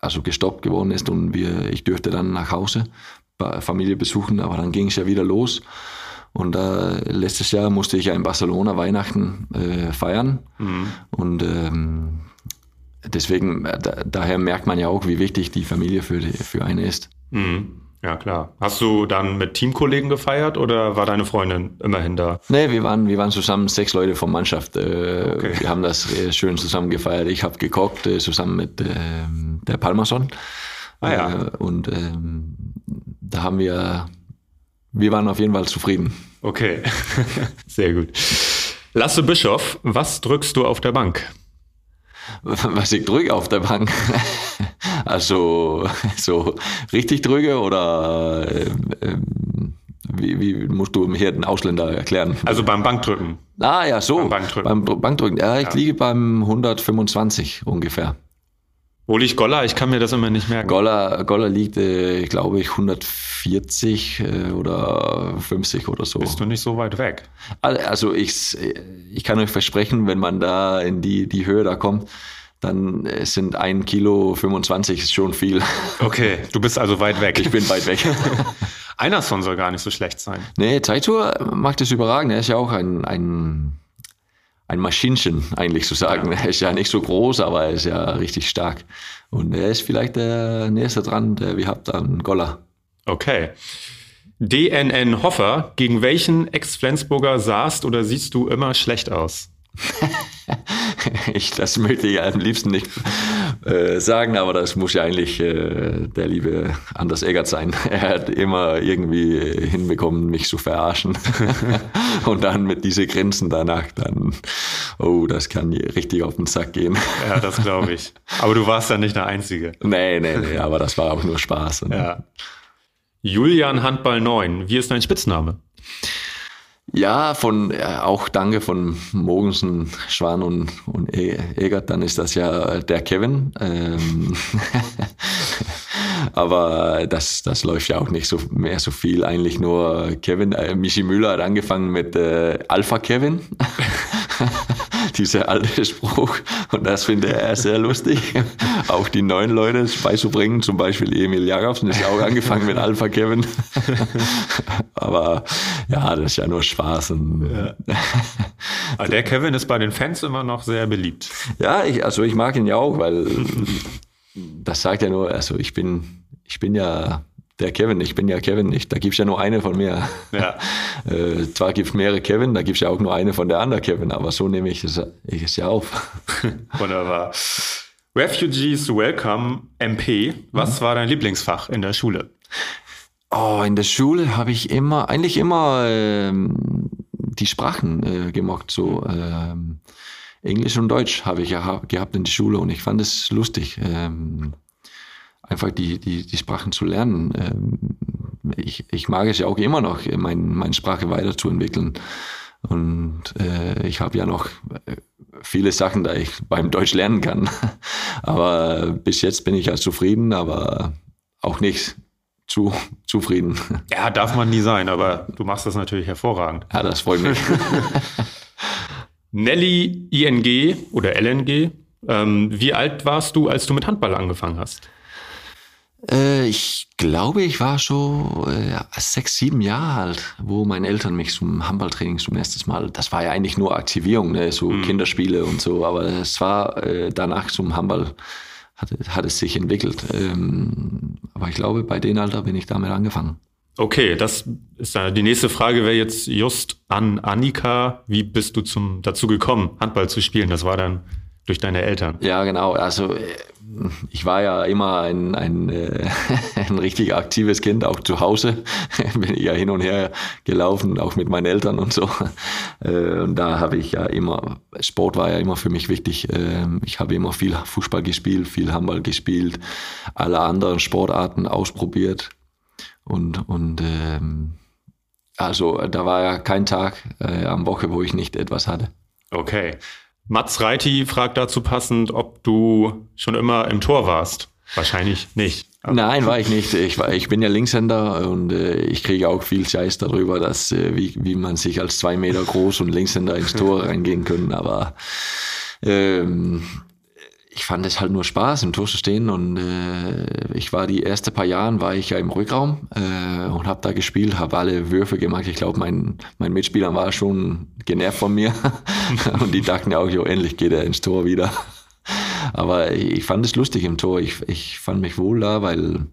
also gestoppt geworden ist und wir, ich dürfte dann nach Hause Familie besuchen, aber dann ging es ja wieder los. Und äh, letztes Jahr musste ich ja in Barcelona Weihnachten äh, feiern. Und ähm, deswegen, äh, da, daher merkt man ja auch, wie wichtig die Familie für, die, für einen ist. Mhm. Ja, klar. Hast du dann mit Teamkollegen gefeiert oder war deine Freundin immerhin da? Nee, wir waren, wir waren zusammen sechs Leute von Mannschaft. Äh, Okay. Wir haben das äh, schön zusammen gefeiert. Ich habe gekocht äh, zusammen mit ähm, der Palmason. Ah, ja. Äh, und ähm, da haben wir, wir waren auf jeden Fall zufrieden. Okay, [LAUGHS] sehr gut. Lasse Bischof, was drückst du auf der Bank? [LAUGHS] Was ich drücke auf der Bank. [LAUGHS] Also so richtig drücke oder ähm, ähm, wie, wie musst du hier den Ausländer erklären? Also beim Bankdrücken. Ah ja, so. Beim Bankdrücken. Beim Dr- Bankdrücken. Ja, ich liege beim 125 ungefähr. Wo liegt Golla? Ich kann mir das immer nicht merken. Goller, Goller liegt, äh, glaube ich, 140 äh, oder 50 oder so. Bist du nicht so weit weg? Also ich, ich kann euch versprechen, wenn man da in die, die Höhe da kommt, dann äh, sind ein Kilo 25 ist schon viel. [LAUGHS] Okay, du bist also weit weg. Ich bin weit weg. [LAUGHS] [LAUGHS] Einerson soll gar nicht so schlecht sein. nee, Taito macht es überragend. Er ist ja auch ein, ein, ein Maschinchen, eigentlich zu sagen. Er ist ja nicht so groß, aber er ist ja richtig stark. Und er ist vielleicht der Nächste dran, der wir habt an Goller. Okay. DNN Hoffer, gegen welchen Ex-Flensburger sahst oder siehst du immer schlecht aus? [LAUGHS] Ich, das möchte ich am liebsten nicht äh, sagen, aber das muss ja eigentlich äh, der liebe Anders Eggert sein. [LAUGHS] Er hat immer irgendwie hinbekommen, mich zu verarschen. [LAUGHS] Und dann mit diesen Grenzen danach, dann, oh, das kann richtig auf den Sack gehen. Ja, das glaube ich. Aber du warst ja nicht der Einzige. Nee, nee, nee, aber das war auch nur Spaß. Ja. Julian Handball 9, wie ist dein Spitzname? Ja, von äh, auch danke von Mogensen, Schwan und, und E- Egert, dann ist das ja der Kevin. Ähm, [LAUGHS] aber das, das läuft ja auch nicht so mehr so viel, eigentlich nur Kevin. Äh, Michi Müller hat angefangen mit äh, Alpha Kevin. [LAUGHS] Dieser alte Spruch. Und das finde er sehr lustig. auch die neuen Leute beizubringen, zum Beispiel Emil Jakobsen ist ja auch angefangen mit Alpha Kevin. Aber ja, das ist ja nur Spaß. Und, ja. Ah, Der Kevin ist bei den Fans immer noch sehr beliebt. ich, also ich mag ihn ja auch, weil das sagt ja nur, also ich bin, ich bin ja der Kevin, ich bin ja Kevin, ich, da gibt's ja nur eine von mir. Ja. [LAUGHS] äh, zwar gibt's mehrere Kevin, da gibt's ja auch nur eine von der anderen Kevin, aber so nehme ich es, ich es ja auf. [LAUGHS] Wunderbar. Refugees Welcome MP. Was war dein Lieblingsfach in der Schule? Oh, in der Schule habe ich immer, eigentlich immer ähm, die Sprachen äh, gemocht. So ähm, Englisch und Deutsch habe ich ja gehabt in der Schule und ich fand es lustig, ähm, einfach die, die, die Sprachen zu lernen. Ähm, ich, ich mag es ja auch immer noch, mein, meine Sprache weiterzuentwickeln. Und äh, ich habe ja noch äh, viele Sachen, da ich beim Deutsch lernen kann. [LAUGHS] aber bis jetzt bin ich ja zufrieden, aber auch nicht zu [LAUGHS] zufrieden. Ja, darf man nie sein, aber du machst das natürlich hervorragend. Ja, das freut mich. [LAUGHS] Nelly ING oder LNG, ähm, wie alt warst du, als du mit Handball angefangen hast? Äh, ich glaube, ich war schon äh, sechs, sieben Jahre alt, wo meine Eltern mich zum Handballtraining zum ersten Mal, das war ja eigentlich nur Aktivierung, ne? so mhm. Kinderspiele und so, aber es war äh, danach zum Handball hat, hat es sich entwickelt. Ähm, aber ich glaube, bei dem Alter bin ich damit angefangen. Okay, das ist dann die nächste Frage wäre jetzt just an Annika. Wie bist du zum, dazu gekommen, Handball zu spielen? Das war dann durch deine Eltern. Ja, genau. Also ich war ja immer ein, ein, äh, [LAUGHS] ein richtig aktives Kind, auch zu Hause [LAUGHS] bin ich ja hin und her gelaufen, auch mit meinen Eltern und so. Äh, und da habe ich ja immer, Sport war ja immer für mich wichtig. Äh, ich habe immer viel Fußball gespielt, viel Handball gespielt, alle anderen Sportarten ausprobiert. Und, und ähm, also da war ja kein Tag äh, am Woche, wo ich nicht etwas hatte. Okay. Mats Reiti fragt dazu passend, ob du schon immer im Tor warst. Wahrscheinlich nicht. [LAUGHS] Nein, war ich nicht. Ich, war, ich bin ja Linkshänder und äh, ich kriege auch viel Scheiß darüber, dass äh, wie, wie man sich als zwei Meter groß und Linkshänder ins Tor [LAUGHS] reingehen können. Aber ähm, ich fand es halt nur Spaß, im Tor zu stehen und äh, ich war die ersten paar Jahre war ich ja im Rückraum äh, und habe da gespielt, habe alle Würfe gemacht. Ich glaube, mein, mein Mitspieler war schon genervt von mir [LAUGHS] und die dachten ja auch, jo, endlich geht er ins Tor wieder. Aber ich, ich fand es lustig im Tor. Ich, ich fand mich wohl da, weil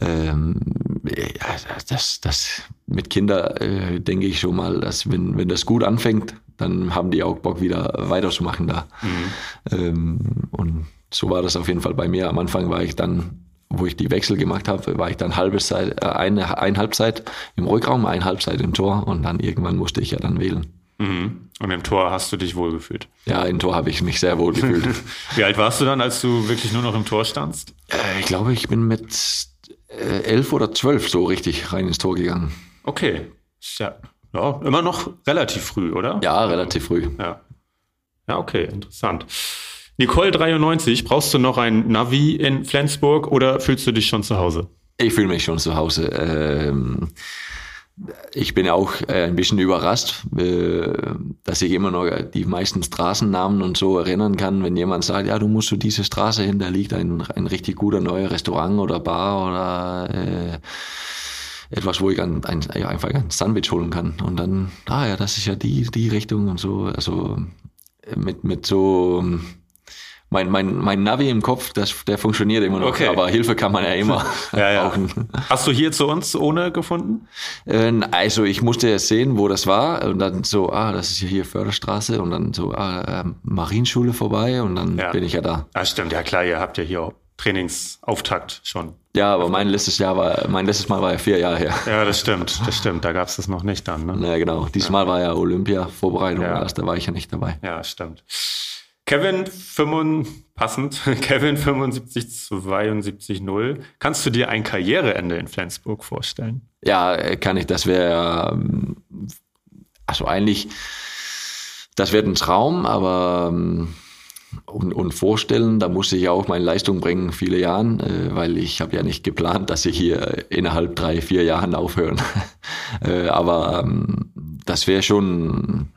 ähm, ja, das, das mit Kindern äh, denke ich schon mal, dass wenn, wenn das gut anfängt, dann haben die auch Bock wieder weiterzumachen da. Mhm. Ähm, und so war das auf jeden Fall bei mir. Am Anfang war ich dann, wo ich die Wechsel gemacht habe, war ich dann halbe Zeit, äh, eine, eine Halbzeit im Rückraum, eine Halbzeit im Tor und dann irgendwann musste ich ja dann wählen. Mhm. Und im Tor hast du dich wohlgefühlt? Ja, im Tor habe ich mich sehr wohl gefühlt. [LAUGHS] Wie alt warst du dann, als du wirklich nur noch im Tor standst? Äh, ich glaube, ich bin mit äh, elf oder zwölf so richtig rein ins Tor gegangen. Okay. Ja, ja, immer noch relativ früh, oder? Ja, relativ früh. Ja. Ja, okay, interessant. Nicole 93, brauchst du noch ein Navi in Flensburg oder fühlst du dich schon zu Hause? Ich fühle mich schon zu Hause. Ähm, ich bin auch äh, ein bisschen überrascht, äh, dass ich immer noch die meisten Straßennamen und so erinnern kann, wenn jemand sagt, ja, du musst zu dieser Straße hin, da liegt ein, ein richtig guter neuer Restaurant oder Bar oder äh, etwas, wo ich ein, ein, einfach ein Sandwich holen kann. Und dann, ah ja, das ist ja die, die Richtung und so. Also mit, mit so mein, mein, mein Navi im Kopf, das, der funktioniert immer noch, okay. aber Hilfe kann man ja immer [LAUGHS] ja, ja. [LAUGHS] Hast du hier zu uns ohne gefunden? Äh, also ich musste ja sehen, wo das war und dann so, ah, das ist ja hier Förderstraße und dann so, ah, äh, Marienschule vorbei und dann ja. bin ich ja da. Ah, stimmt, ja klar, ihr habt ja hier auch Trainingsauftakt schon. Ja, aber mein letztes Jahr war, mein letztes Mal war ja vier Jahre her. Ja, das stimmt, das stimmt. Da gab es das noch nicht dann. Ne? Ja, genau. Diesmal ja. war ja Olympia-Vorbereitung, ja. Also da war ich ja nicht dabei. Ja, stimmt. Kevin 5, passend, [LAUGHS] Kevin 75 72 0. Kannst du dir ein Karriereende in Flensburg vorstellen? Ja, kann ich. Das wäre, ähm, also eigentlich, das wäre ein Traum, aber ähm, und, und vorstellen, da musste ich auch meine Leistung bringen, viele Jahren, äh, weil ich habe ja nicht geplant, dass ich hier innerhalb drei, vier Jahren aufhören. [LAUGHS] äh, aber ähm, das wäre schon,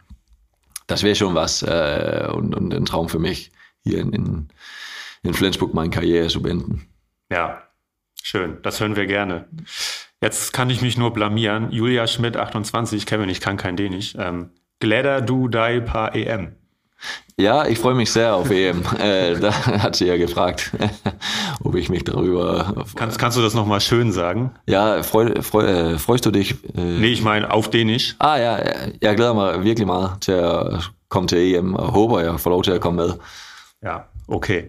das wäre schon was äh, und, und ein Traum für mich, hier in, in, in Flensburg meine Karriere zu beenden. Ja, schön, das hören wir gerne. Jetzt kann ich mich nur blamieren. Julia Schmidt, 28, Kevin, ich kann kein Dänisch. Ähm, Gläder du dei pa EM. Ja, ich freue mich sehr auf EM. [LAUGHS] äh, da hat sie ja gefragt, [LAUGHS] ob ich mich darüber. Kannst, kannst du das nochmal schön sagen? Ja, freu, freu, äh, freust du dich? Äh, nee, ich meine auf Dänisch. Ah ja, jeg glæder mig virkelig meget til at komme til EM og håber, jeg får lov til at komme med. Ja, okay.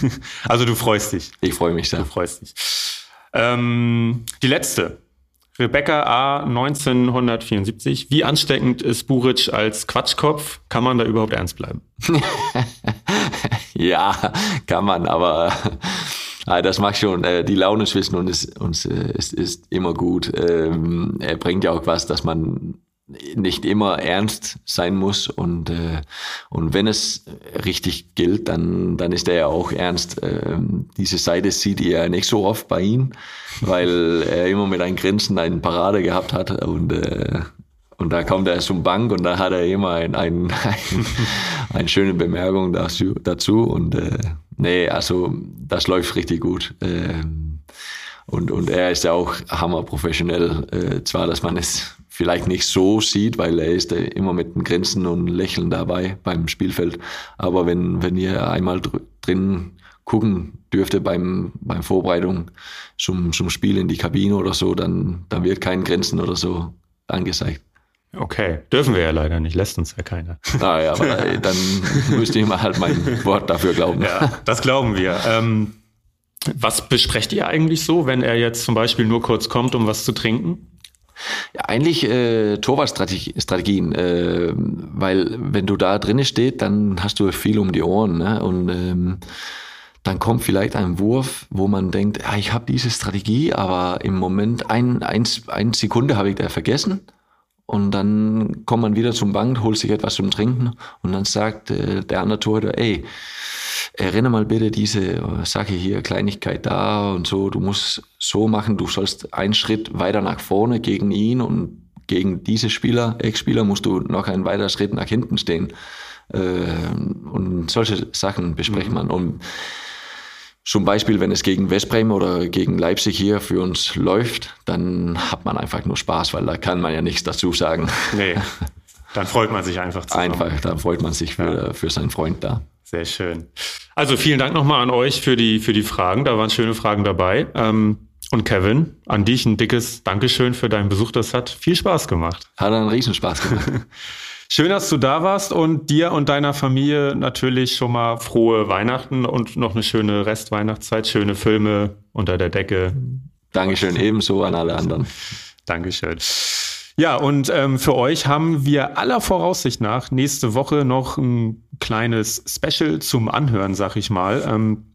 [LAUGHS] also du freust dich. Ich freue mich sehr. Du freust dich. Ähm, die letzte. Rebecca A. 1974. Wie ansteckend ist Buric als Quatschkopf? Kann man da überhaupt ernst bleiben? [LAUGHS] ja, kann man, aber das macht schon äh, die Laune zwischen uns, uns äh, ist, ist immer gut. Ähm, er bringt ja auch was, dass man nicht immer ernst sein muss und äh, und wenn es richtig gilt, dann dann ist er ja auch ernst. Ähm, diese Seite sieht ihr nicht so oft bei ihm, weil er immer mit einem Grinsen einen Parade gehabt hat und äh, und da kommt er zum Bank und da hat er immer ein, ein, ein, [LAUGHS] eine schöne Bemerkung dazu, dazu und äh, nee, also das läuft richtig gut. Ähm, und, und er ist ja auch hammerprofessionell. Äh, zwar, dass man es vielleicht nicht so sieht, weil er ist immer mit einem Grinsen und Lächeln dabei beim Spielfeld. Aber wenn, wenn ihr einmal drin gucken dürfte beim, beim Vorbereitung zum, zum Spiel in die Kabine oder so, dann, dann wird kein Grinsen oder so angezeigt. Okay, dürfen wir ja leider nicht, lässt uns ja keiner. [LAUGHS] Ah ja, aber dann müsste ich mal halt mein Wort dafür glauben. Ja, das glauben wir. Ähm, was besprecht ihr eigentlich so, wenn er jetzt zum Beispiel nur kurz kommt, um was zu trinken? Ja, eigentlich äh, Torwartstrategien, äh, weil wenn du da drinnen steht, dann hast du viel um die Ohren ne? und ähm, dann kommt vielleicht ein Wurf, wo man denkt, ja, ich habe diese Strategie, aber im Moment ein, ein, ein Sekunde habe ich da vergessen und dann kommt man wieder zum Bank, holt sich etwas zum Trinken und dann sagt äh, der andere Torhüter, ey, erinnere mal bitte diese äh, Sache hier, Kleinigkeit da und so, du musst so machen, du sollst einen Schritt weiter nach vorne gegen ihn und gegen diese Spieler, Ex-Spieler, musst du noch einen weiteren Schritt nach hinten stehen. Äh, und solche Sachen bespricht mhm. man. Und zum Beispiel, wenn es gegen Westbrem oder gegen Leipzig hier für uns läuft, dann hat man einfach nur Spaß, weil da kann man ja nichts dazu sagen. Nee, [LAUGHS] dann freut man sich einfach zusammen. Einfach, dann freut man sich für, ja. für seinen Freund da. Sehr schön. Also vielen Dank nochmal an euch für die, für die Fragen. Da waren schöne Fragen dabei. Ähm, und Kevin, an dich ein dickes Dankeschön für deinen Besuch. Das hat viel Spaß gemacht. Hat einen Riesenspaß gemacht. [LAUGHS] Schön, dass du da warst und dir und deiner Familie natürlich schon mal frohe Weihnachten und noch eine schöne Restweihnachtszeit, schöne Filme unter der Decke. Dankeschön, ebenso an alle anderen. Dankeschön. Ja, und ähm, für euch haben wir aller Voraussicht nach nächste Woche noch ein kleines Special zum Anhören, sag ich mal. Ähm,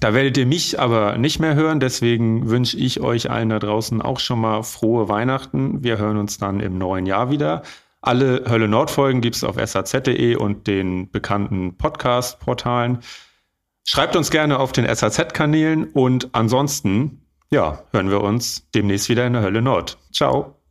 da werdet ihr mich aber nicht mehr hören, deswegen wünsche ich euch allen da draußen auch schon mal frohe Weihnachten. Wir hören uns dann im neuen Jahr wieder. Alle Hölle Nord Folgen gibt es auf saz.de und den bekannten Podcast-Portalen. Schreibt uns gerne auf den SAZ-Kanälen und ansonsten, ja, hören wir uns demnächst wieder in der Hölle Nord. Ciao.